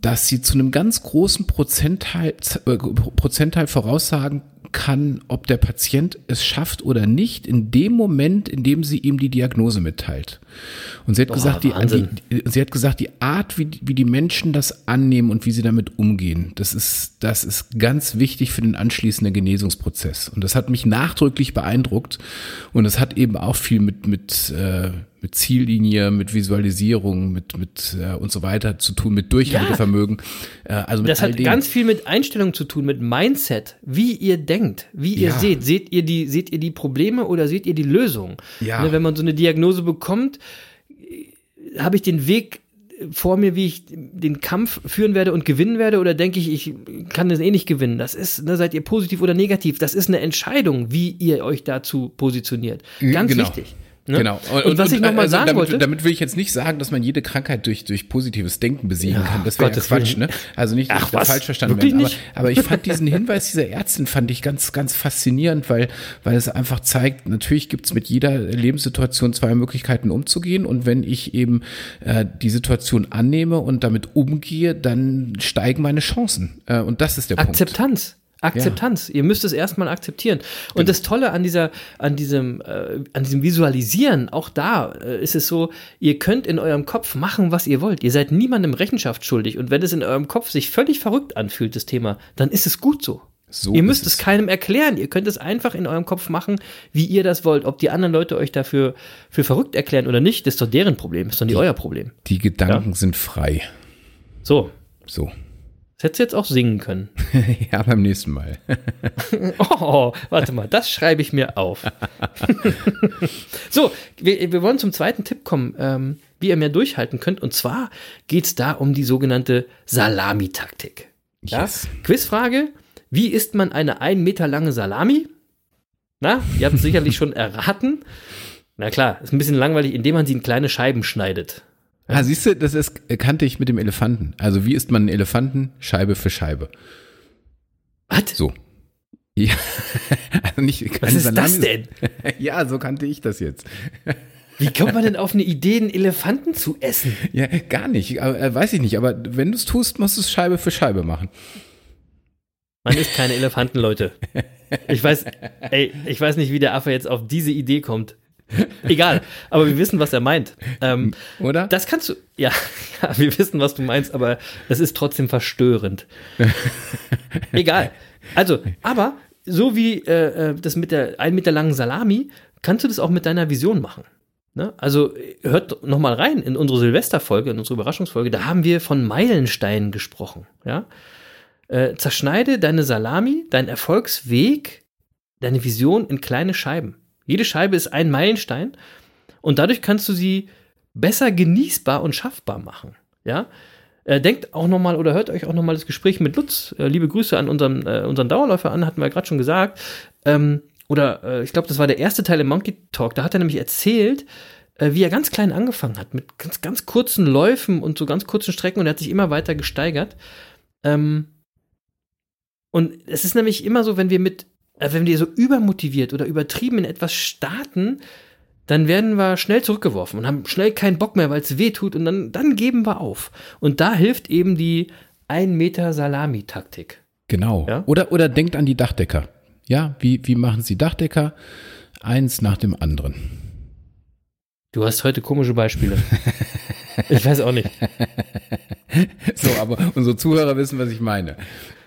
dass sie zu einem ganz großen Prozentteil, äh, Prozentteil voraussagen kann, ob der Patient es schafft oder nicht, in dem Moment, in dem sie ihm die Diagnose mitteilt. Und sie hat gesagt, die, die, sie hat gesagt, die Art, wie, wie die Menschen das annehmen und wie sie damit umgehen, das ist, das ist ganz wichtig für den anschließenden Genesungsprozess. Und das hat mich nachdrücklich beeindruckt. Und es hat eben auch viel mit, mit, äh, mit Ziellinie, mit Visualisierung, mit, mit äh, und so weiter zu tun, mit Durchhaltevermögen. Äh, also mit Das hat dem. ganz viel mit Einstellung zu tun, mit Mindset, wie ihr denkt, wie ihr Ja. seht. Seht ihr die, seht ihr die Probleme oder seht ihr die Lösung? Ja. Ne, wenn man so eine Diagnose bekommt, habe ich den Weg vor mir, wie ich den Kampf führen werde und gewinnen werde, oder denke ich, ich kann das eh nicht gewinnen? Das ist, ne, seid ihr positiv oder negativ? Das ist eine Entscheidung, wie ihr euch dazu positioniert. Ganz Genau. wichtig. Ne? Genau. Und, was ich nochmal also sagen damit, wollte, Damit will ich jetzt nicht sagen, dass man jede Krankheit durch, durch positives Denken besiegen Ja, kann. Das wäre ja Quatsch, ne? Also nicht, Ach, was? falsch verstanden werden. Aber, aber ich fand diesen Hinweis dieser Ärztin fand ich ganz, ganz faszinierend, weil, weil es einfach zeigt, natürlich gibt's mit jeder Lebenssituation zwei Möglichkeiten umzugehen. Und wenn ich eben äh, die Situation annehme und damit umgehe, dann steigen meine Chancen. Äh, und das ist der Punkt. Akzeptanz. Akzeptanz. Ihr müsst es erstmal akzeptieren. Und das Tolle an dieser, an diesem, äh, an diesem Visualisieren, auch da äh, ist es so, ihr könnt in eurem Kopf machen, was ihr wollt. Ihr seid niemandem Rechenschaft schuldig. Und wenn es in eurem Kopf sich völlig verrückt anfühlt, das Thema, dann ist es gut so. So ihr müsst es keinem erklären. Ihr könnt es einfach in eurem Kopf machen, wie ihr das wollt. Ob die anderen Leute euch dafür für verrückt erklären oder nicht, das ist doch deren Problem, ist doch nicht euer Problem. Die Gedanken sind frei. So, So. Das hättest du jetzt auch singen können. ja, beim nächsten Mal. Oh, warte mal, das schreibe ich mir auf. so, wir, wir wollen zum zweiten Tipp kommen, ähm, wie ihr mehr durchhalten könnt. Und zwar geht es da um die sogenannte Salamitaktik. Ja? Yes. Quizfrage: Wie isst man eine ein Meter lange Salami? Na, ihr habt es sicherlich schon erraten. Na klar, ist ein bisschen langweilig, indem man sie in kleine Scheiben schneidet. Ah, siehst du, das ist, kannte ich mit dem Elefanten. Also wie isst man einen Elefanten? Scheibe für Scheibe. Was? So. Ja, also nicht Was ist das Salami- denn? Ja, so kannte ich das jetzt. Wie kommt man denn auf eine Idee, einen Elefanten zu essen? Ja, gar nicht. Aber, äh, weiß ich nicht. Aber wenn du es tust, musst du es Scheibe für Scheibe machen. Man isst keine Elefanten, Leute. Ich weiß, ey, ich weiß nicht, wie der Affe jetzt auf diese Idee kommt. Egal, aber wir wissen, was er meint. Ähm, Oder? das kannst du, ja, ja, wir wissen, was du meinst, aber es ist trotzdem verstörend. Egal. Also, aber so wie äh, äh, das mit der ein Meter langen Salami, kannst du das auch mit deiner Vision machen. Ne? Also hört noch mal rein in unsere Silvesterfolge, in unsere Überraschungsfolge, da haben wir von Meilensteinen gesprochen. Ja? Äh, zerschneide deine Salami, deinen Erfolgsweg, deine Vision in kleine Scheiben. Jede Scheibe ist ein Meilenstein und dadurch kannst du sie besser genießbar und schaffbar machen. Ja? Äh, denkt auch nochmal oder hört euch auch nochmal das Gespräch mit Lutz. Äh, liebe Grüße an unseren, äh, unseren Dauerläufer an, hatten wir gerade schon gesagt. Ähm, oder äh, ich glaube, das war der erste Teil im Monkey Talk. Da hat er nämlich erzählt, äh, wie er ganz klein angefangen hat, mit ganz, ganz kurzen Läufen und so ganz kurzen Strecken und er hat sich immer weiter gesteigert. Ähm, und es ist nämlich immer so, wenn wir mit, wenn wir so übermotiviert oder übertrieben in etwas starten, dann werden wir schnell zurückgeworfen und haben schnell keinen Bock mehr, weil es weh tut und dann, dann geben wir auf. Und da hilft eben die 1 Meter Salami-Taktik. Genau. Ja? Oder, oder denkt an die Dachdecker. Ja, wie, wie machen sie Dachdecker? Eins nach dem anderen. Du hast heute komische Beispiele. ich weiß auch nicht. So, aber unsere Zuhörer wissen, was ich meine.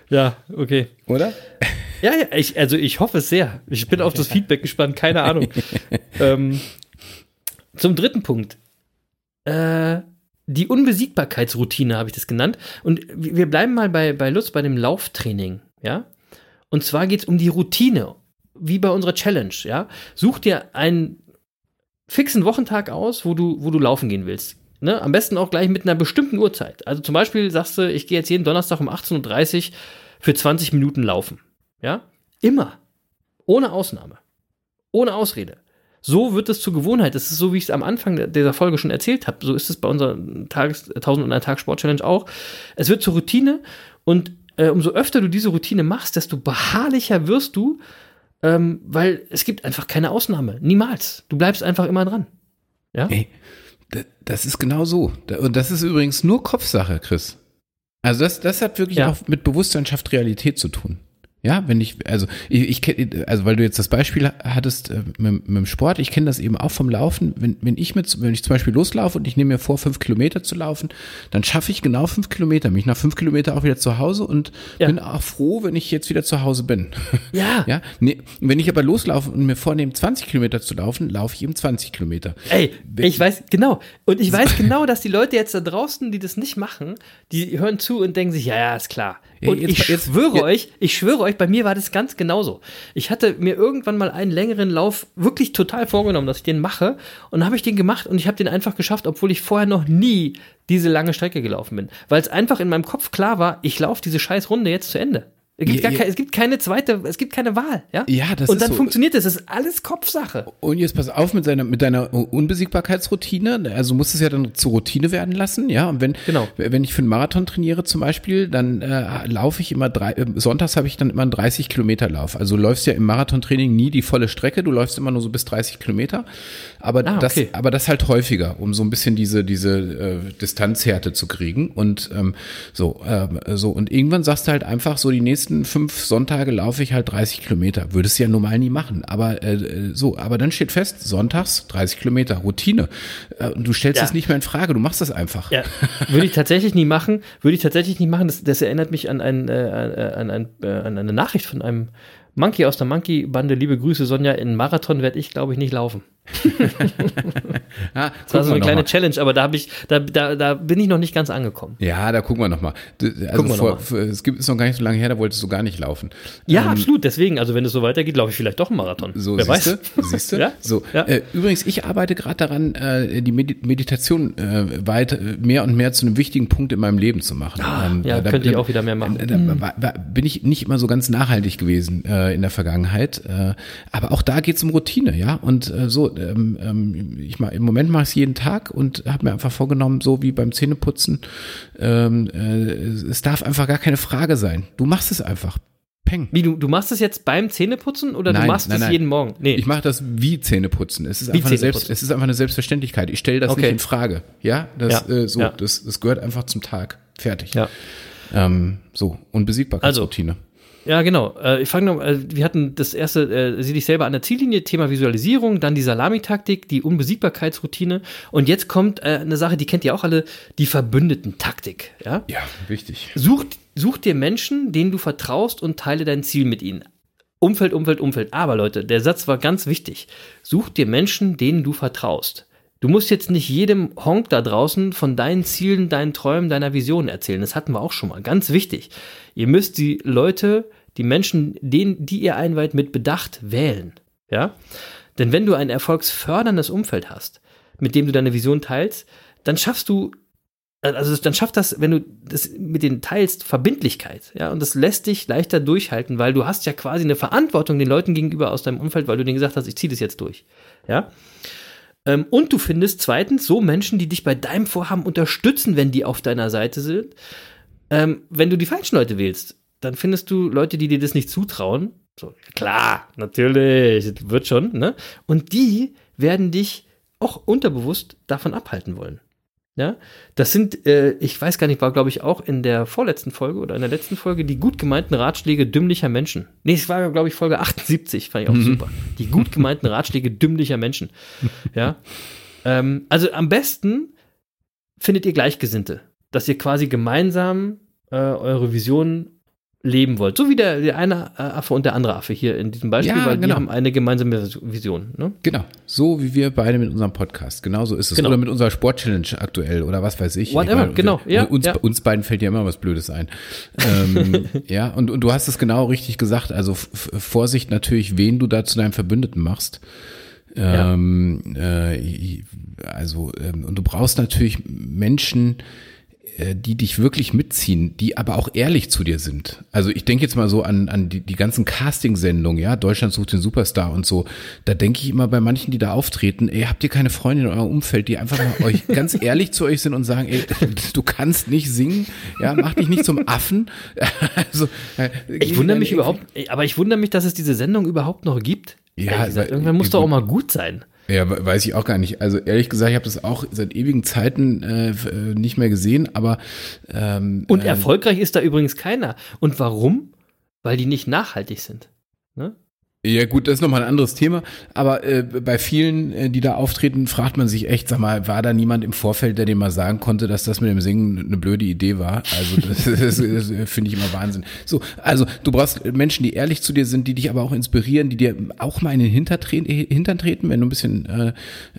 Ja, okay. Oder? Ja, ja, ich, also ich hoffe es sehr. Ich bin auf das Feedback gespannt, keine Ahnung. ähm, zum dritten Punkt. Äh, die Unbesiegbarkeitsroutine habe ich das genannt. Und wir bleiben mal bei, bei Lutz, bei dem Lauftraining, ja. Und zwar geht es um die Routine, wie bei unserer Challenge, ja. Such dir einen fixen Wochentag aus, wo du, wo du laufen gehen willst. Ne? Am besten auch gleich mit einer bestimmten Uhrzeit. Also zum Beispiel sagst du, ich gehe jetzt jeden Donnerstag um 18.30 Uhr für 20 Minuten laufen. Ja? Immer. Ohne Ausnahme. Ohne Ausrede. So wird es zur Gewohnheit. Das ist so, wie ich es am Anfang dieser Folge schon erzählt habe. So ist es bei unserer Tages 1000 und ein Tag Sport Challenge auch. Es wird zur Routine und äh, umso öfter du diese Routine machst, desto beharrlicher wirst du, ähm, weil es gibt einfach keine Ausnahme. Niemals. Du bleibst einfach immer dran. Ja? Ey, da- das ist genau so. Und das ist übrigens nur Kopfsache, Chris. Also das, das hat wirklich Ja. auch mit Bewusstsein schafft Realität zu tun. Ja, wenn ich, also ich, ich kenne, also weil du jetzt das Beispiel hattest äh, mit, mit dem Sport, ich kenne das eben auch vom Laufen. Wenn, wenn ich mit, wenn ich zum Beispiel loslaufe und ich nehme mir vor, fünf Kilometer zu laufen, dann schaffe ich genau fünf Kilometer, mich nach fünf Kilometer auch wieder zu Hause und Ja. bin auch froh, wenn ich jetzt wieder zu Hause bin. Ja. Ja, nee, wenn ich aber loslaufe und mir vornehme, 20 Kilometer zu laufen, laufe ich eben 20 Kilometer. Ey, ich weiß, genau. Und ich weiß genau, dass die Leute jetzt da draußen, die das nicht machen, die hören zu und denken sich, ja, ja, ist klar. Und jetzt- ich jetzt- schwöre jetzt- euch, ich schwöre euch, bei mir war das ganz genauso. Ich hatte mir irgendwann mal einen längeren Lauf wirklich total vorgenommen, dass ich den mache. Und dann habe ich den gemacht und ich habe den einfach geschafft, obwohl ich vorher noch nie diese lange Strecke gelaufen bin. Weil es einfach in meinem Kopf klar war, ich laufe diese scheiß Runde jetzt zu Ende. Es gibt, Ja, ja. Keine, es gibt keine zweite, es gibt keine Wahl, ja? Ja, das Und dann so. funktioniert es. Es ist alles Kopfsache. Und jetzt pass auf mit seiner, mit deiner Unbesiegbarkeitsroutine. Also musst du es ja dann zur Routine werden lassen, ja. Und wenn, Genau. wenn ich für einen Marathon trainiere zum Beispiel, dann äh, laufe ich immer drei, äh, sonntags habe ich dann immer einen 30 Kilometer Lauf. Also du läufst ja im Marathontraining nie die volle Strecke, du läufst immer nur so bis 30 Kilometer. Aber Ah, das, okay. aber das halt häufiger, um so ein bisschen diese, diese äh, Distanzhärte zu kriegen. Und ähm, so, ähm, so, und irgendwann sagst du halt einfach so die nächsten nächsten fünf Sonntage laufe ich halt 30 Kilometer. Würdest du ja normal nie machen. Aber äh, so, aber dann steht fest, sonntags 30 Kilometer, Routine. Äh, und du stellst Ja. es nicht mehr in Frage, du machst das einfach. Ja, würde ich tatsächlich nie machen. Würde ich tatsächlich nie machen. Das, das erinnert mich an, ein, äh, an, ein, äh, an eine Nachricht von einem Monkey aus der Monkey-Bande. Liebe Grüße, Sonja. In Marathon werde ich, glaube ich, nicht laufen. Ah, Das war so eine kleine mal. Challenge, aber da ich, da, da, da bin ich noch nicht ganz angekommen. Ja, da gucken wir nochmal. Also Gucken wir vor, noch mal. es gibt ist noch gar nicht so lange her, da wolltest du gar nicht laufen. Ja, Ähm, absolut. Deswegen, also wenn es so weitergeht, laufe ich vielleicht doch einen Marathon. So, Wer weiß. siehste, siehste. Ja? So, Ja. Äh, übrigens, ich arbeite gerade daran, äh, die Medi Meditation äh, weit äh, mehr und mehr zu einem wichtigen Punkt in meinem Leben zu machen. Ähm, ja, könnte ich auch wieder mehr machen. äh, Da, war, bin ich nicht immer so ganz nachhaltig gewesen äh, in der Vergangenheit, äh, aber auch da geht es um Routine, ja. Und äh, ähm, ähm, ich mach, im Moment mache ich es jeden Tag und habe mir einfach vorgenommen, so wie beim Zähneputzen, ähm, äh, es darf einfach gar keine Frage sein. Du machst es einfach. Peng. Wie, du, du machst es jetzt beim Zähneputzen oder Nein, du machst es jeden Morgen? Nee. Ich mache das wie Zähneputzen. Es ist, Wie einfach eine, Selbst, Zähneputzen. es ist einfach eine Selbstverständlichkeit. Ich stelle das Okay. nicht in Frage. Ja, das, Ja, Äh, so, ja. das, das gehört einfach zum Tag. Fertig. ja. Ähm, so, Unbesiegbarkeitsroutine. Ja, genau. Äh, ich fange noch, äh, wir hatten das erste, äh, sieh dich selber an der Ziellinie, Thema Visualisierung, dann die Salamitaktik, die Unbesiegbarkeitsroutine und jetzt kommt äh, eine Sache, die kennt ihr auch alle, die Verbündetentaktik. Ja? ja, wichtig. Such, such dir Menschen, denen du vertraust und teile dein Ziel mit ihnen. Umfeld, Umfeld, Umfeld. Aber Leute, der Satz war ganz wichtig. Such dir Menschen, denen du vertraust. Du musst jetzt nicht jedem Honk da draußen von deinen Zielen, deinen Träumen, deiner Vision erzählen. Das hatten wir auch schon mal. Ganz wichtig. Ihr müsst die Leute, die Menschen, denen, die ihr einweiht, mit Bedacht wählen. Ja? Denn wenn du ein erfolgsförderndes Umfeld hast, mit dem du deine Vision teilst, dann schaffst du also dann schafft das, wenn du das mit denen teilst, Verbindlichkeit, ja, und das lässt dich leichter durchhalten, weil du hast ja quasi eine Verantwortung den Leuten gegenüber aus deinem Umfeld, weil du denen gesagt hast, ich ziehe das jetzt durch, ja. Ähm, und du findest zweitens so Menschen, die dich bei deinem Vorhaben unterstützen, wenn die auf deiner Seite sind. Ähm, wenn du die falschen Leute wählst, dann findest du Leute, die dir das nicht zutrauen. So, klar, natürlich, wird schon, ne? Und die werden dich auch unterbewusst davon abhalten wollen. Ja, das sind, äh, ich weiß gar nicht, war glaube ich auch in der vorletzten Folge oder in der letzten Folge die gut gemeinten Ratschläge dümmlicher Menschen. Nee, es war glaube ich Folge 78, fand ich auch super. Die gut gemeinten Ratschläge dümmlicher Menschen. Ja, ähm, also am besten findet ihr Gleichgesinnte, dass ihr quasi gemeinsam äh, eure Vision leben wollt. So wie der, der eine äh, Affe und der andere Affe hier in diesem Beispiel, Ja, weil die genau. haben eine gemeinsame Vision. Ne? Genau. So wie wir beide mit unserem Podcast. Genau so ist es. Genau. Oder mit unserer Sport-Challenge aktuell oder was weiß ich. Whatever, Ich meine, genau. wir- Ja, uns, ja. uns beiden fällt ja immer was Blödes ein. ähm, ja, und, und du hast es genau richtig gesagt. Also Vorsicht natürlich, wen du da zu deinem Verbündeten machst. Ähm, äh, also, ähm, und du brauchst natürlich Menschen, äh, die dich wirklich mitziehen, die aber auch ehrlich zu dir sind. Also ich denke jetzt mal so an, an die, die ganzen Casting-Sendungen, ja, Deutschland sucht den Superstar und so. Da denke ich immer bei manchen, die da auftreten, ey, habt ihr keine Freunde in eurem Umfeld, die einfach mal euch ganz ehrlich zu euch sind und sagen, ey, du kannst nicht singen, ja, mach dich nicht zum Affen. Also, äh, Ich wundere mich überhaupt, aber ich wundere mich, dass es diese Sendung überhaupt noch gibt. Ja, gesagt, irgendwann muss doch auch mal gut sein. Ja, we- weiß ich auch gar nicht. Also ehrlich gesagt, ich habe das auch seit ewigen Zeiten äh, äh, nicht mehr gesehen, aber ähm, Und ähm, erfolgreich ist da übrigens keiner. Und warum? Weil die nicht nachhaltig sind. Ja gut, das ist nochmal ein anderes Thema, aber äh, bei vielen, äh, die da auftreten, fragt man sich echt, sag mal, war da niemand im Vorfeld, der dem mal sagen konnte, dass das mit dem Singen eine blöde Idee war? Also das, das, das finde ich immer Wahnsinn. So, also du brauchst Menschen, die ehrlich zu dir sind, die dich aber auch inspirieren, die dir auch mal in den Hintertre Hintern treten, wenn du ein bisschen äh,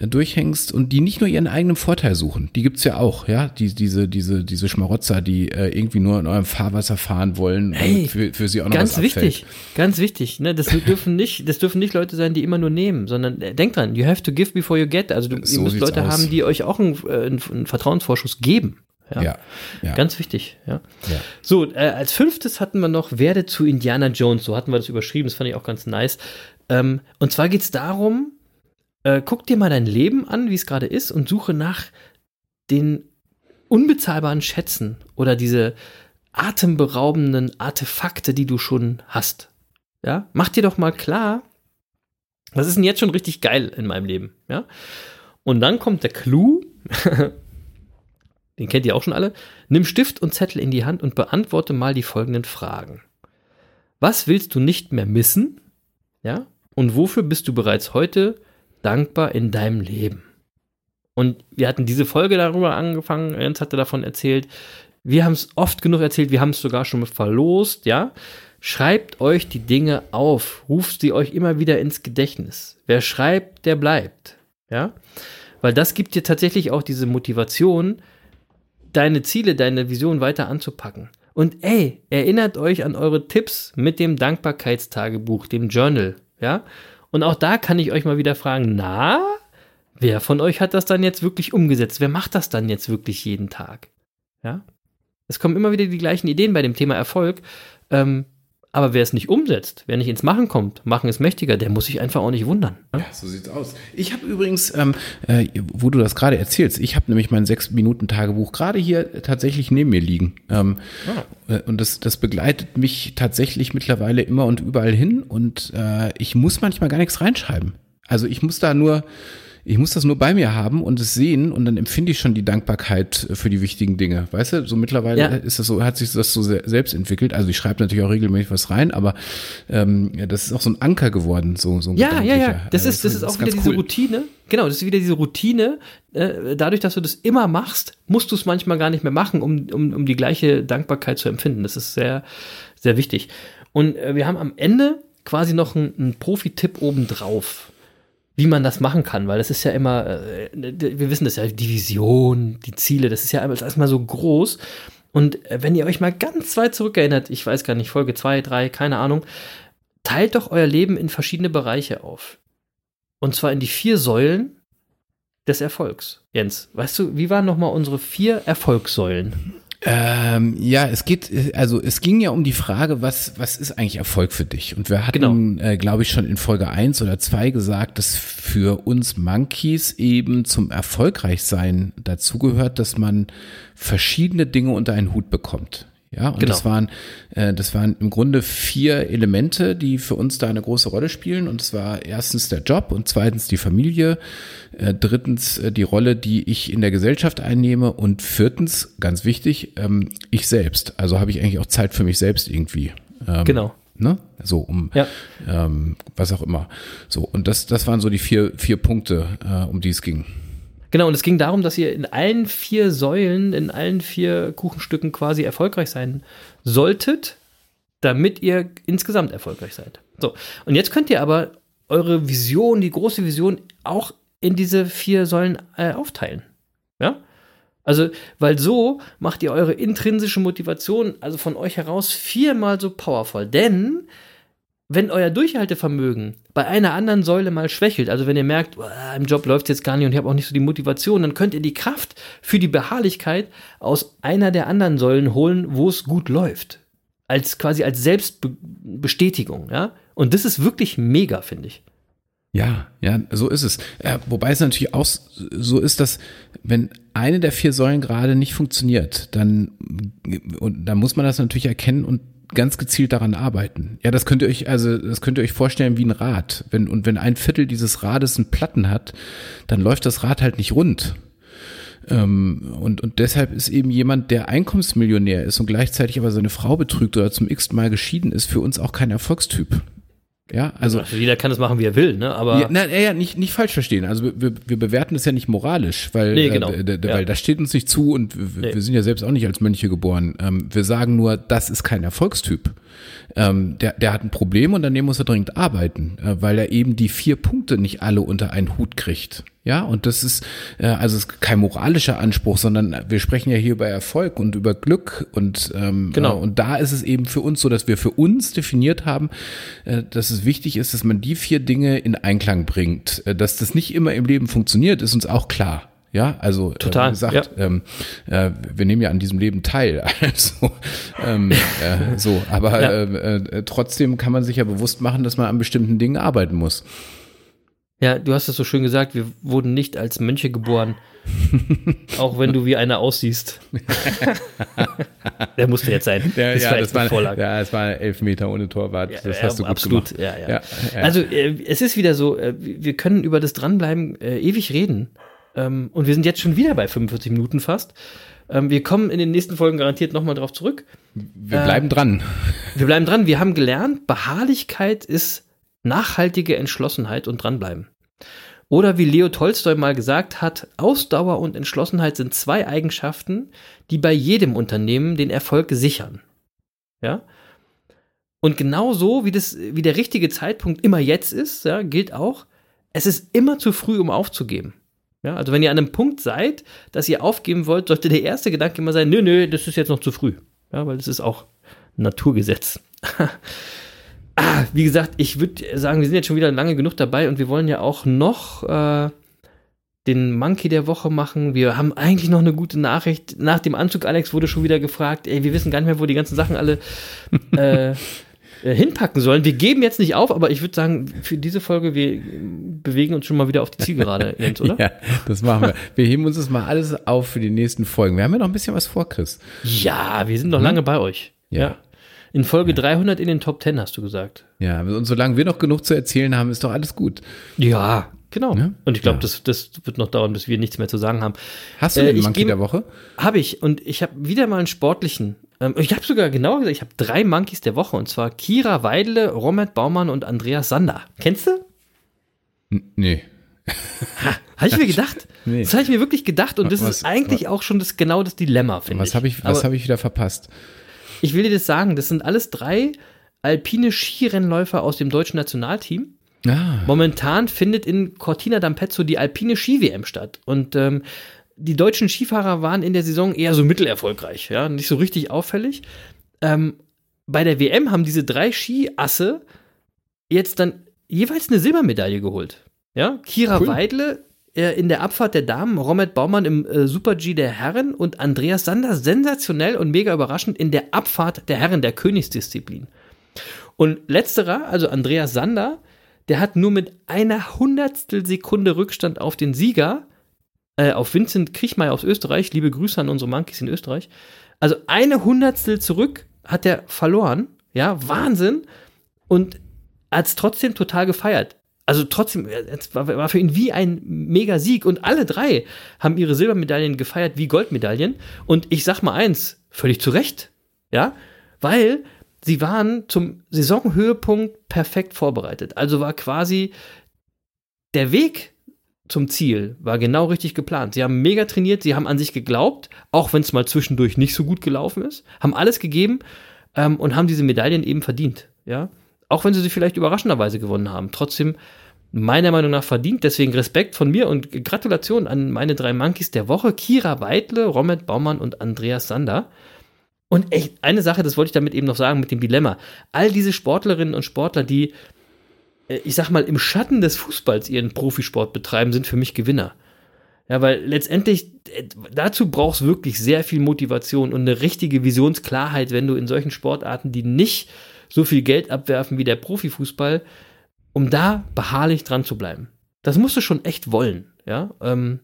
durchhängst und die nicht nur ihren eigenen Vorteil suchen. Die gibt's ja auch, ja, die, diese, diese, diese Schmarotzer, die äh, irgendwie nur in eurem Fahrwasser fahren wollen Hey, für, für sie auch noch Ganz was abfällt. wichtig, ganz wichtig. Ne? Das dürfen nicht, das dürfen nicht Leute sein, die immer nur nehmen, sondern äh, denkt dran, you have to give before you get. Also du, ihr So müsst sieht's Leute aus. haben, die euch auch einen, äh, einen, einen Vertrauensvorschuss geben. Ja. Ja, ja. Ganz wichtig, ja. Ja. So, äh, als fünftes hatten wir noch Werde zu Indiana Jones. So hatten wir das überschrieben, das fand ich auch ganz nice. Ähm, und zwar geht es darum, äh, guck dir mal dein Leben an, wie es gerade ist, und suche nach den unbezahlbaren Schätzen oder diese atemberaubenden Artefakte, die du schon hast. Ja, mach dir doch mal klar, was ist denn jetzt schon richtig geil in meinem Leben, ja? Und dann kommt der Clou, den kennt ihr auch schon alle. Nimm Stift und Zettel in die Hand und beantworte mal die folgenden Fragen. Was willst du nicht mehr missen? Ja? Und wofür bist du bereits heute dankbar in deinem Leben? Und wir hatten diese Folge darüber angefangen, Jens hatte davon erzählt. Wir haben es oft genug erzählt, wir haben es sogar schon verlost, ja. Schreibt euch die Dinge auf, ruft sie euch immer wieder ins Gedächtnis. Wer schreibt, der bleibt, ja. Weil das gibt dir tatsächlich auch diese Motivation, deine Ziele, deine Vision weiter anzupacken. Und ey, erinnert euch an eure Tipps mit dem Dankbarkeitstagebuch, dem Journal, ja. Und auch da kann ich euch mal wieder fragen, na, wer von euch hat das dann jetzt wirklich umgesetzt? Wer macht das dann jetzt wirklich jeden Tag? Ja. Es kommen immer wieder die gleichen Ideen bei dem Thema Erfolg. Ähm, aber wer es nicht umsetzt, wer nicht ins Machen kommt, machen ist mächtiger, der muss sich einfach auch nicht wundern. Ne? Ja, so sieht's aus. Ich habe übrigens, ähm, äh, wo du das gerade erzählst, ich habe nämlich mein sechs Minuten Tagebuch gerade hier tatsächlich neben mir liegen. Ähm, ah. äh, und das, das begleitet mich tatsächlich mittlerweile immer und überall hin. Und äh, ich muss manchmal gar nichts reinschreiben. Also ich muss da nur ich muss das nur bei mir haben und es sehen und dann empfinde ich schon die Dankbarkeit für die wichtigen Dinge. Weißt du, so mittlerweile ja. ist das so, hat sich das so selbst entwickelt. Also ich schreibe natürlich auch regelmäßig was rein, aber ähm, ja, das ist auch so ein Anker geworden, so, so ein Ja, ja, ja. Das ist, das, das ist auch wieder diese cool. Routine. Genau, das ist wieder diese Routine. Äh, dadurch, dass du das immer machst, musst du es manchmal gar nicht mehr machen, um, um, um die gleiche Dankbarkeit zu empfinden. Das ist sehr, sehr wichtig. Und äh, wir haben am Ende quasi noch einen, einen Profi-Tipp obendrauf wie man das machen kann, weil das ist ja immer, äh, wir wissen das ja, die Vision, die Ziele, das ist ja erstmal so groß. Und äh, wenn ihr euch mal ganz weit zurückerinnert, ich weiß gar nicht, Folge 2, 3, keine Ahnung, teilt doch euer Leben in verschiedene Bereiche auf. Und zwar in die vier Säulen des Erfolgs. Jens, weißt du, wie waren nochmal unsere vier Erfolgssäulen? Ähm, ja, es geht, also es ging ja um die Frage, was, was ist eigentlich Erfolg für dich? Und wir hatten, genau. äh, glaube ich, schon in Folge eins oder zwei gesagt, dass für uns Monkeys eben zum Erfolgreichsein dazugehört, dass man verschiedene Dinge unter einen Hut bekommt. Ja, und genau. das waren, äh, das waren im Grunde vier Elemente, die für uns da eine große Rolle spielen. Und es war erstens der Job und zweitens die Familie, äh, drittens äh, die Rolle, die ich in der Gesellschaft einnehme und viertens, ganz wichtig, ähm, ich selbst. Also habe ich eigentlich auch Zeit für mich selbst irgendwie. Ähm, genau. Ne? So um ja. ähm, was auch immer. So, und das, das waren so die vier, vier Punkte, äh, um die es ging. Genau, und es ging darum, dass ihr in allen vier Säulen, in allen vier Kuchenstücken quasi erfolgreich sein solltet, damit ihr insgesamt erfolgreich seid. So, und jetzt könnt ihr aber eure Vision, die große Vision, auch in diese vier Säulen äh, aufteilen. Ja? Also, weil so macht ihr eure intrinsische Motivation, also von euch heraus, viermal so powerful. Denn wenn euer Durchhaltevermögen bei einer anderen Säule mal schwächelt, also wenn ihr merkt, oh, im Job läuft es jetzt gar nicht und ich habe auch nicht so die Motivation, dann könnt ihr die Kraft für die Beharrlichkeit aus einer der anderen Säulen holen, wo es gut läuft. Als quasi als Selbstbestätigung, ja. Und das ist wirklich mega, finde ich. Ja, ja, so ist es. Ja, wobei es natürlich auch so ist, dass wenn eine der vier Säulen gerade nicht funktioniert, dann, und dann muss man das natürlich erkennen und ganz gezielt daran arbeiten. Ja, das könnt ihr euch, also das könnt ihr euch vorstellen wie ein Rad. Wenn, und wenn ein Viertel dieses Rades einen Platten hat, dann läuft das Rad halt nicht rund. Ähm, und, und deshalb ist eben jemand, der Einkommensmillionär ist und gleichzeitig aber seine Frau betrügt oder zum x Mal geschieden ist, für uns auch kein Erfolgstyp. Ja, also, also jeder kann das machen, wie er will, ne? Aber ja, na, ja, nicht nicht falsch verstehen. Also wir, wir bewerten das ja nicht moralisch, weil nee, genau. äh, weil ja. das steht uns nicht zu und wir, nee. wir sind ja selbst auch nicht als Mönche geboren. Ähm, wir sagen nur, das ist kein Erfolgstyp. Ähm, der der hat ein Problem und an dem muss er dringend arbeiten, äh, weil er eben die vier Punkte nicht alle unter einen Hut kriegt. Ja, und das ist äh, also ist kein moralischer Anspruch, sondern wir sprechen ja hier über Erfolg und über Glück und ähm, genau. Äh, und da ist es eben für uns so, dass wir für uns definiert haben, äh, dass es wichtig ist, dass man die vier Dinge in Einklang bringt. Äh, dass das nicht immer im Leben funktioniert, ist uns auch klar. Ja, also Total, äh, wie gesagt, ja. ähm, äh, wir nehmen ja an diesem Leben teil. Also, ähm, äh, so, aber ja. äh, äh, trotzdem kann man sich ja bewusst machen, dass man an bestimmten Dingen arbeiten muss. Ja, du hast es so schön gesagt, wir wurden nicht als Mönche geboren. auch wenn du wie einer aussiehst. Der musste jetzt sein. Der, das ja, war das war, Vorlage. Ja, es war elf Meter ohne Torwart. Das ja, hast du gut absolut. gemacht. Ja, ja. Also äh, es ist wieder so, äh, wir können über das Dranbleiben äh, ewig reden. Ähm, und wir sind jetzt schon wieder bei 45 Minuten fast. Ähm, wir kommen in den nächsten Folgen garantiert nochmal drauf zurück. Wir bleiben dran. Wir bleiben dran. Wir haben gelernt, Beharrlichkeit ist nachhaltige Entschlossenheit und dranbleiben. Oder wie Leo Tolstoi mal gesagt hat, Ausdauer und Entschlossenheit sind zwei Eigenschaften, die bei jedem Unternehmen den Erfolg sichern. Ja? Und genauso wie, das, wie der richtige Zeitpunkt immer jetzt ist, ja, gilt auch, es ist immer zu früh, um aufzugeben. Ja, also wenn ihr an einem Punkt seid, dass ihr aufgeben wollt, sollte der erste Gedanke immer sein, nö, nö, das ist jetzt noch zu früh. Ja, weil das ist auch Naturgesetz. ah, wie gesagt, ich würde sagen, wir sind jetzt schon wieder lange genug dabei und wir wollen ja auch noch äh, den Monkey der Woche machen. Wir haben eigentlich noch eine gute Nachricht. Nach dem Anzug, Alex, wurde schon wieder gefragt, ey, wir wissen gar nicht mehr, wo die ganzen Sachen alle äh, äh, hinpacken sollen. Wir geben jetzt nicht auf, aber ich würde sagen, für diese Folge, wir bewegen uns schon mal wieder auf die Zielgerade, Jens, oder? Ja, das machen wir. Wir heben uns das mal alles auf für die nächsten Folgen. Wir haben ja noch ein bisschen was vor, Chris. Ja, wir sind noch lange bei euch. Ja. In Folge 300 in den Top 10 hast du gesagt. Ja, und solange wir noch genug zu erzählen haben, ist doch alles gut. Ja, genau. Ja? Und ich glaube, Ja. das, das wird noch dauern, bis wir nichts mehr zu sagen haben. Hast du Äh, den Monkey der Woche? Habe ich. Und ich habe wieder mal einen sportlichen. Ähm, ich habe sogar genauer gesagt, ich habe drei Monkeys der Woche. Und zwar Kira Weidle, Robert Baumann und Andreas Sander. Kennst du? N nee. Habe ich mir gedacht. Nee. Das habe ich mir wirklich gedacht. Und das Was- ist eigentlich auch schon das genau das Dilemma, finde ich. Was habe ich, was hab ich wieder verpasst? Ich will dir das sagen. Das sind alles drei alpine Skirennläufer aus dem deutschen Nationalteam. Ah, Momentan findet in Cortina d'Ampezzo die alpine Ski-WM statt. Und ähm, die deutschen Skifahrer waren in der Saison eher so mittelerfolgreich, ja, nicht so richtig auffällig. Ähm, bei der WM haben diese drei Skiasse jetzt dann jeweils eine Silbermedaille geholt. Ja, Kira Cool. Weidle in der Abfahrt der Damen, Romet Baumann im äh, Super-G der Herren und Andreas Sander sensationell und mega überraschend in der Abfahrt der Herren der Königsdisziplin. Und letzterer, also Andreas Sander, der hat nur mit einer Hundertstel Sekunde Rückstand auf den Sieger, äh, auf Vincent Kriechmeier aus Österreich, liebe Grüße an unsere Monkeys in Österreich, also eine Hundertstel zurück hat er verloren, ja, Wahnsinn, und hat es trotzdem total gefeiert. Also trotzdem, es war, war für ihn wie ein Mega-Sieg und alle drei haben ihre Silbermedaillen gefeiert wie Goldmedaillen. Und ich sag mal eins, völlig zu Recht, ja, weil sie waren zum Saisonhöhepunkt perfekt vorbereitet. Also war quasi der Weg zum Ziel war genau richtig geplant. Sie haben mega trainiert, sie haben an sich geglaubt, auch wenn es mal zwischendurch nicht so gut gelaufen ist, haben alles gegeben ähm, und haben diese Medaillen eben verdient. Ja, auch wenn sie sie vielleicht überraschenderweise gewonnen haben. Trotzdem meiner Meinung nach verdient. Deswegen Respekt von mir und Gratulation an meine drei Monkeys der Woche: Kira Weidle, Romet Baumann und Andreas Sander. Und echt, eine Sache, das wollte ich damit eben noch sagen mit dem Dilemma. All diese Sportlerinnen und Sportler, die, äh, ich sag mal, im Schatten des Fußballs ihren Profisport betreiben, sind für mich Gewinner. Ja, weil letztendlich äh, dazu brauchst du wirklich sehr viel Motivation und eine richtige Visionsklarheit, wenn du in solchen Sportarten, die nicht so viel Geld abwerfen wie der Profifußball, um da beharrlich dran zu bleiben. Das musst du schon echt wollen, ja. Ähm,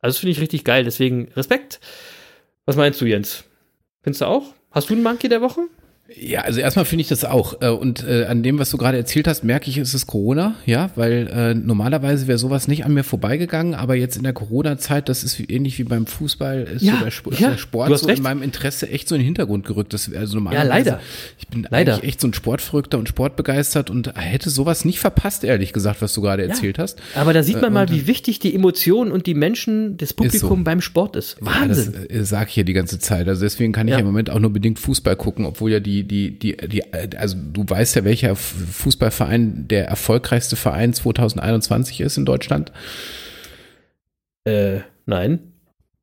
also das finde ich richtig geil, deswegen Respekt. Was meinst du, Jens? Findest du auch? Hast du einen Monkey der Woche? Ja, also erstmal finde ich das auch. Äh, Und äh, an dem, was du gerade erzählt hast, merke ich, es ist Corona, ja, weil äh, normalerweise wäre sowas nicht an mir vorbeigegangen, aber jetzt in der Corona-Zeit, das ist ähnlich wie beim Fußball, ist Ja, so der, Sp ja, der Sport so recht. in meinem Interesse echt so in den Hintergrund gerückt. Das, also normalerweise, leider. Ich bin Leider. eigentlich echt so ein Sportverrückter und Sportbegeistert und hätte sowas nicht verpasst, ehrlich gesagt, was du gerade erzählt hast. Aber da sieht man Äh, mal, wie wichtig die Emotionen und die Menschen, das Publikum so. beim Sport ist. Wahnsinn. Ja, das äh, sag ich ja die ganze Zeit. Also deswegen kann ich Ja. ja. im Moment auch nur bedingt Fußball gucken, obwohl ja die, die, die, die, also du weißt ja, welcher Fußballverein der erfolgreichste Verein 2021 ist in Deutschland. äh, nein.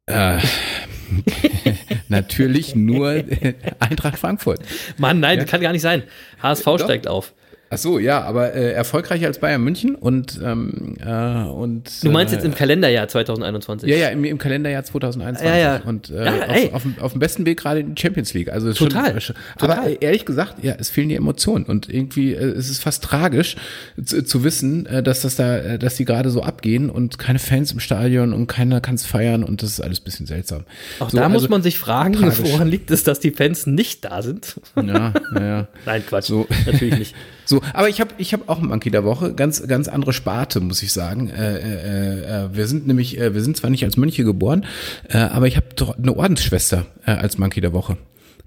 Äh, natürlich nur Eintracht Frankfurt. Mann, nein, das kann gar nicht sein. HSV Doch. steigt auf. Ach so, ja, aber äh, erfolgreicher als Bayern München und ähm, äh, und Du meinst äh, jetzt im Kalenderjahr 2021? Ja, ja, im, im Kalenderjahr 2021. Ja, ja. Und äh, Ja, auf, auf, dem- auf dem besten Weg gerade in die Champions League. Also Total. Schon, Total. Aber äh, ehrlich gesagt, ja, es fehlen die Emotionen. Und irgendwie äh, es ist fast tragisch zu, zu wissen, äh, dass das da, äh, dass die gerade so abgehen und keine Fans im Stadion und keiner kann es feiern und das ist alles ein bisschen seltsam. Auch So, da muss also- man sich fragen, tragisch. woran liegt es, dass die Fans nicht da sind? Ja, ja, ja. Nein, Quatsch. So. Natürlich nicht. So, aber ich habe ich hab auch einen Monkey der Woche, ganz ganz andere Sparte, muss ich sagen. Äh, äh, äh, wir sind nämlich, äh, wir sind zwar nicht als Mönche geboren, äh, aber ich habe doch eine Ordensschwester äh, als Monkey der Woche.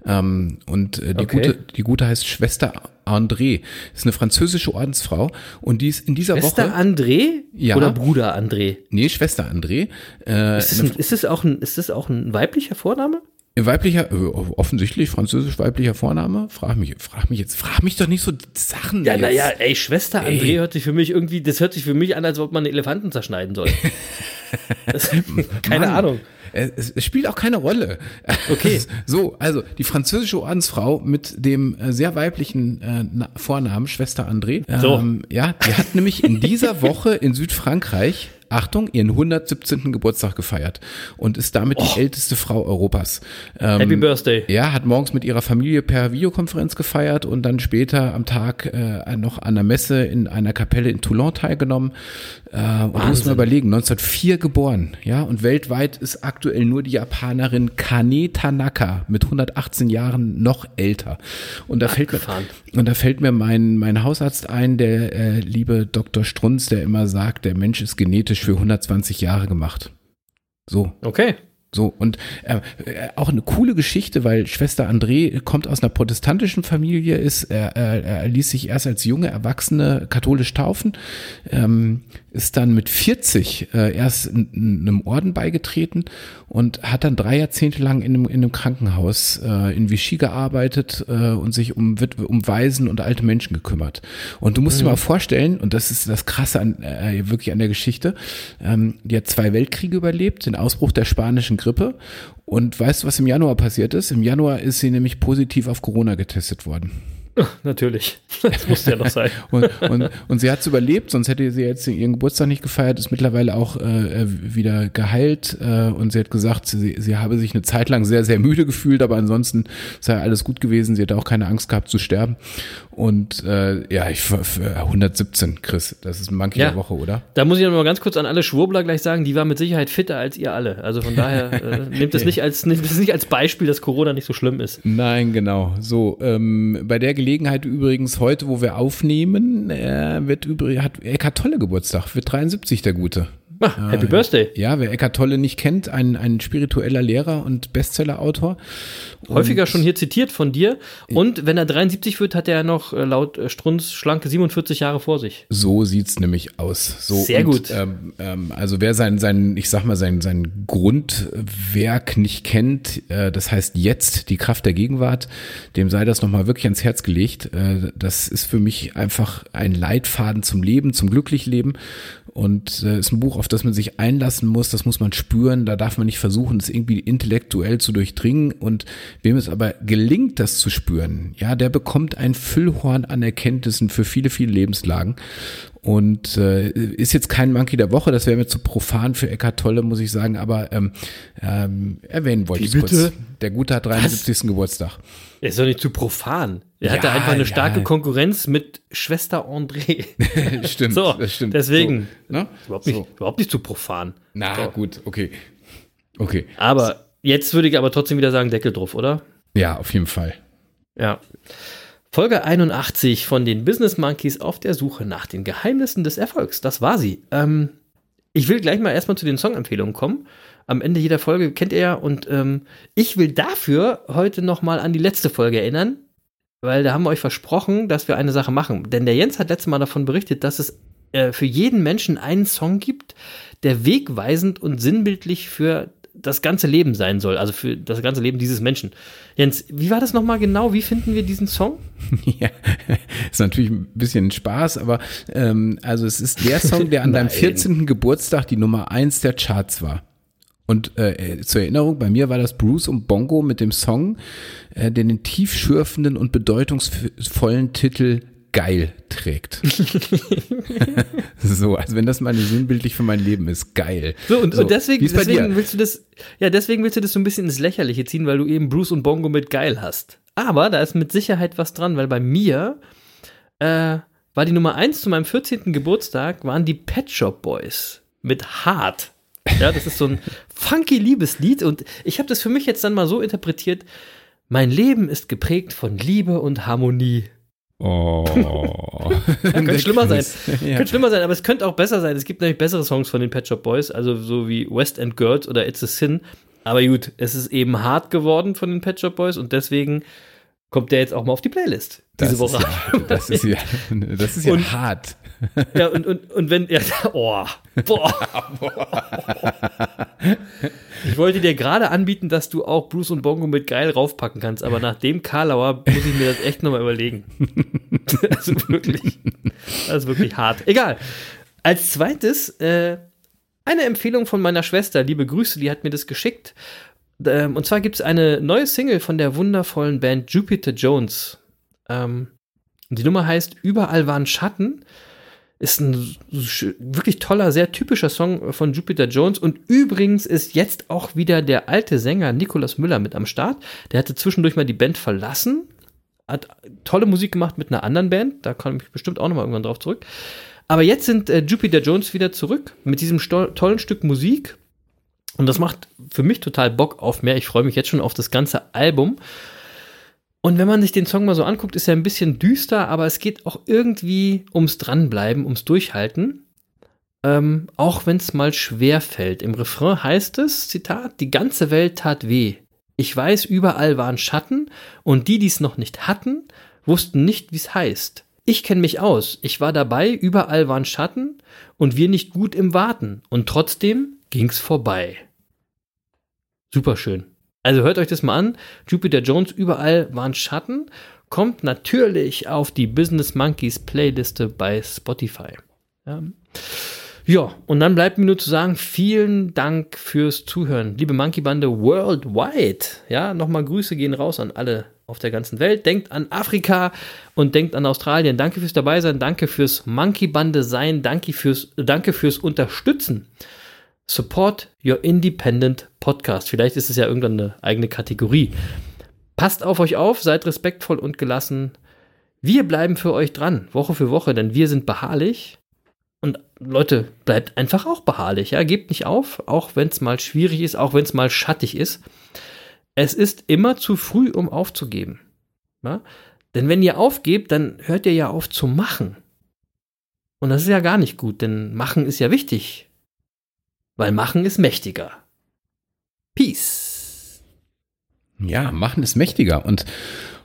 Ähm, und äh, die Okay. gute, die gute heißt Schwester André. Ist eine französische Ordensfrau und die ist in dieser Schwester Woche. André Ja. oder Bruder André? Nee, Schwester André. Äh, Ist das, ein, ist, das auch ein, ist das auch ein weiblicher Vorname? Weiblicher, äh, offensichtlich französisch weiblicher Vorname. Frag mich, frag mich jetzt, frag mich doch nicht so Sachen. Ja, naja, ey, Schwester Ey. André hört sich für mich irgendwie, das hört sich für mich an, als ob man einen Elefanten zerschneiden soll. Das, keine Mann, Ahnung. Es, es spielt auch keine Rolle. Okay. So, also die französische Ordensfrau mit dem äh, sehr weiblichen äh, Na- Vornamen Schwester André. So. Ähm, ja, die hat nämlich in dieser Woche in Südfrankreich Achtung, ihren 117. Geburtstag gefeiert und ist damit die älteste Frau Europas. Ähm, Oh. Happy Birthday. Ja, hat morgens mit ihrer Familie per Videokonferenz gefeiert und dann später am Tag äh, noch an der Messe in einer Kapelle in Toulon teilgenommen. Äh, und du musst mal überlegen, 1904 geboren, ja, und weltweit ist aktuell nur die Japanerin Kane Tanaka mit 118 Jahren noch älter. Und da fällt mir, und da fällt mir mein, mein Hausarzt ein, der äh, liebe Dr. Strunz, der immer sagt, der Mensch ist genetisch für 120 Jahre gemacht. So, Okay. so, und äh, äh, auch eine coole Geschichte, weil Schwester André kommt aus einer protestantischen Familie, ist, er, er, er ließ sich erst als junge Erwachsene katholisch taufen, ähm, ist dann mit 40 äh, erst in, in einem Orden beigetreten und hat dann drei Jahrzehnte lang in einem, in einem Krankenhaus äh, in Vichy gearbeitet äh, und sich um, um Waisen und alte Menschen gekümmert. Und du musst dir mal vorstellen, und das ist das Krasse an, äh, wirklich an der Geschichte, ähm, die hat zwei Weltkriege überlebt, den Ausbruch der spanischen Grippe. Und weißt du, was im Januar passiert ist? Im Januar ist sie nämlich positiv auf Corona getestet worden. Natürlich. Das muss ja noch sein. Und, und, und sie hat es überlebt, sonst hätte sie jetzt ihren Geburtstag nicht gefeiert, ist mittlerweile auch äh, wieder geheilt äh, und sie hat gesagt, sie, sie habe sich eine Zeit lang sehr, sehr müde gefühlt, aber ansonsten sei alles gut gewesen. Sie hätte auch keine Angst gehabt zu sterben. Und äh, ja, ich war für 117, Chris, das ist ein Monkey Ja. der Woche, oder? Da muss ich noch mal ganz kurz an alle Schwurbler gleich sagen, die war mit Sicherheit fitter als ihr alle. Also von daher äh, nehmt das nicht als nehmt das nicht als Beispiel, dass Corona nicht so schlimm ist. Nein, genau. So, ähm, bei der Gelegenheit übrigens heute, wo wir aufnehmen, äh, wird übrigens hat Eckart Tolle Geburtstag, wird 73 der Gute. Ah, Happy Birthday. Ja, wer Eckart Tolle nicht kennt, ein, ein spiritueller Lehrer und Bestsellerautor. Häufiger schon hier zitiert von dir. Und wenn er 73 wird, hat er noch äh, laut äh, Strunz schlanke 47 Jahre vor sich. So sieht's nämlich aus. So, Sehr und, gut. Ähm, ähm, also wer sein, sein, ich sag mal, sein, sein Grundwerk nicht kennt, äh, das heißt jetzt die Kraft der Gegenwart, dem sei das nochmal wirklich ans Herz gelegt. Äh, das ist für mich einfach ein Leitfaden zum Leben, zum Glücklichleben. Und äh, ist ein Buch, auf das man sich einlassen muss, das muss man spüren, da darf man nicht versuchen, es irgendwie intellektuell zu durchdringen. Und wem es aber gelingt, das zu spüren, ja, der bekommt ein Füllhorn an Erkenntnissen für viele, viele Lebenslagen. Und äh, ist jetzt kein Monkey der Woche, das wäre mir zu profan für Eckart Tolle, muss ich sagen, aber ähm, ähm, erwähnen wollte ich kurz. Der Gute hat 73. Geburtstag. Er ist doch nicht zu profan. Er Ja, hatte einfach eine ja. starke Konkurrenz mit Schwester André. stimmt, So, das stimmt. deswegen. So, ne? Überhaupt nicht, So. überhaupt nicht zu profan. Na So. gut, okay. Okay. Aber jetzt würde ich aber trotzdem wieder sagen, Deckel drauf, oder? Ja, auf jeden Fall. Ja. Folge 81 von den Business Monkeys auf der Suche nach den Geheimnissen des Erfolgs. Das war sie. Ähm, ich will gleich mal erstmal zu den Songempfehlungen kommen. Am Ende jeder Folge kennt ihr ja. Und ähm, ich will dafür heute nochmal an die letzte Folge erinnern, weil da haben wir euch versprochen, dass wir eine Sache machen. Denn der Jens hat letztes Mal davon berichtet, dass es äh, für jeden Menschen einen Song gibt, der wegweisend und sinnbildlich für das ganze Leben sein soll, also für das ganze Leben dieses Menschen. Jens, wie war das nochmal genau? Wie finden wir diesen Song? Ja, ist natürlich ein bisschen Spaß, aber ähm, also es ist der Song, der an deinem Nein. 14. Geburtstag die Nummer 1 der Charts war. Und äh, zur Erinnerung, bei mir war das Bruce und Bongo mit dem Song, äh, der den tiefschürfenden und bedeutungsvollen Titel Geil trägt. so, also wenn das mal sinnbildlich für mein Leben ist, geil. So, und, und deswegen, deswegen willst du das, ja, deswegen willst du das so ein bisschen ins Lächerliche ziehen, weil du eben Bruce und Bongo mit geil hast. Aber da ist mit Sicherheit was dran, weil bei mir äh, war die Nummer eins zu meinem 14. Geburtstag, waren die Pet Shop Boys mit Hart. Ja, das ist so ein funky Liebeslied und ich habe das für mich jetzt dann mal so interpretiert, mein Leben ist geprägt von Liebe und Harmonie. Oh. Könnte schlimmer sein. Ja. Könnte schlimmer sein, aber es könnte auch besser sein. Es gibt nämlich bessere Songs von den Pet Shop Boys, also so wie West End Girls oder It's a Sin. Aber gut, es ist eben hart geworden von den Pet Shop Boys und deswegen kommt der jetzt auch mal auf die Playlist diese Das Woche. Ist ja, das ist ja, das ist ja Und- hart. Ja, und, und, und wenn, ja, oh, boah. Ich wollte dir gerade anbieten, dass du auch Bruce und Bongo mit geil raufpacken kannst, aber nach dem Karlauer muss ich mir das echt nochmal überlegen. Also wirklich, das ist wirklich hart. Egal. Als zweites, äh, eine Empfehlung von meiner Schwester, liebe Grüße, die hat mir das geschickt. Ähm, und zwar gibt es eine neue Single von der wundervollen Band Jupiter Jones. Ähm, die Nummer heißt Überall waren Schatten. Ist ein wirklich toller, sehr typischer Song von Jupiter Jones. Und übrigens ist jetzt auch wieder der alte Sänger Nikolaus Müller mit am Start. Der hatte zwischendurch mal die Band verlassen, hat tolle Musik gemacht mit einer anderen Band. Da komme ich bestimmt auch noch mal irgendwann drauf zurück. Aber jetzt sind äh, Jupiter Jones wieder zurück mit diesem tollen Stück Musik. Und das macht für mich total Bock auf mehr. Ich freue mich jetzt schon auf das ganze Album. Und wenn man sich den Song mal so anguckt, ist er ein bisschen düster, aber es geht auch irgendwie ums Dranbleiben, ums Durchhalten. Ähm, auch wenn es mal schwer fällt. Im Refrain heißt es, Zitat, die ganze Welt tat weh. Ich weiß, überall waren Schatten und die, die es noch nicht hatten, wussten nicht, wie es heißt. Ich kenne mich aus. Ich war dabei, überall waren Schatten und wir nicht gut im Warten. Und trotzdem ging's vorbei. Superschön. Also hört euch das mal an. Jupiter Jones, überall waren Schatten. Kommt natürlich auf die Business Monkeys Playliste bei Spotify. Ja. ja, und dann bleibt mir nur zu sagen, vielen Dank fürs Zuhören. Liebe Monkey Bande worldwide. Ja, nochmal Grüße gehen raus an alle auf der ganzen Welt. Denkt an Afrika und denkt an Australien. Danke fürs dabei sein, danke fürs Monkey Bande sein, danke fürs, danke fürs Unterstützen. Support Your Independent Podcast. Vielleicht ist es ja irgendwann eine eigene Kategorie. Passt auf euch auf, seid respektvoll und gelassen. Wir bleiben für euch dran, Woche für Woche, denn wir sind beharrlich. Und Leute, bleibt einfach auch beharrlich, ja, gebt nicht auf, auch wenn es mal schwierig ist, auch wenn es mal schattig ist. Es ist immer zu früh, um aufzugeben. Ja? Denn wenn ihr aufgebt, dann hört ihr ja auf zu machen. Und das ist ja gar nicht gut, denn machen ist ja wichtig. Weil machen ist mächtiger. Peace. Ja, machen ist mächtiger. Und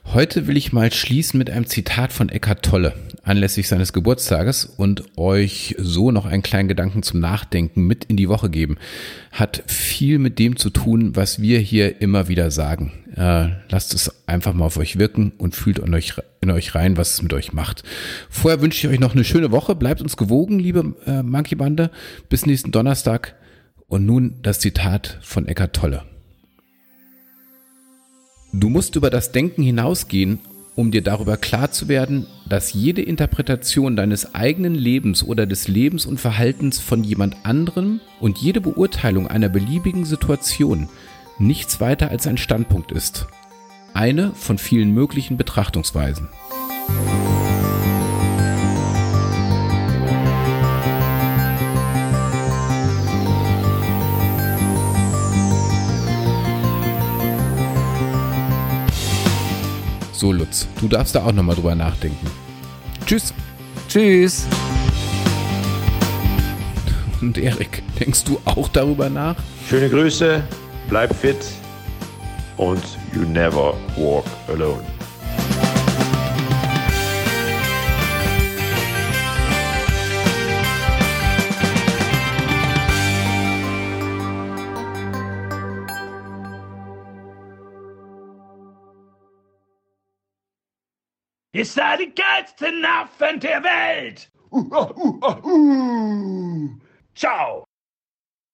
heute will ich mal schließen mit einem Zitat von Eckhart Tolle anlässlich seines Geburtstages und euch so noch einen kleinen Gedanken zum Nachdenken mit in die Woche geben. Hat viel mit dem zu tun, was wir hier immer wieder sagen. Äh, lasst es einfach mal auf euch wirken und fühlt in euch, in euch rein, was es mit euch macht. Vorher wünsche ich euch noch eine schöne Woche. Bleibt uns gewogen, liebe äh, Monkey Bande. Bis nächsten Donnerstag. Und nun das Zitat von Eckhart Tolle. Du musst über das Denken hinausgehen, um dir darüber klar zu werden, dass jede Interpretation deines eigenen Lebens oder des Lebens und Verhaltens von jemand anderem und jede Beurteilung einer beliebigen Situation nichts weiter als ein Standpunkt ist. Eine von vielen möglichen Betrachtungsweisen. So, Lutz, du darfst da auch nochmal drüber nachdenken. Tschüss. Tschüss. Und Erik, denkst du auch darüber nach? Schöne Grüße, bleib fit und you never walk alone. Ihr seid die geilsten Affen der Welt! Uh, uh, uh, uh. Ciao!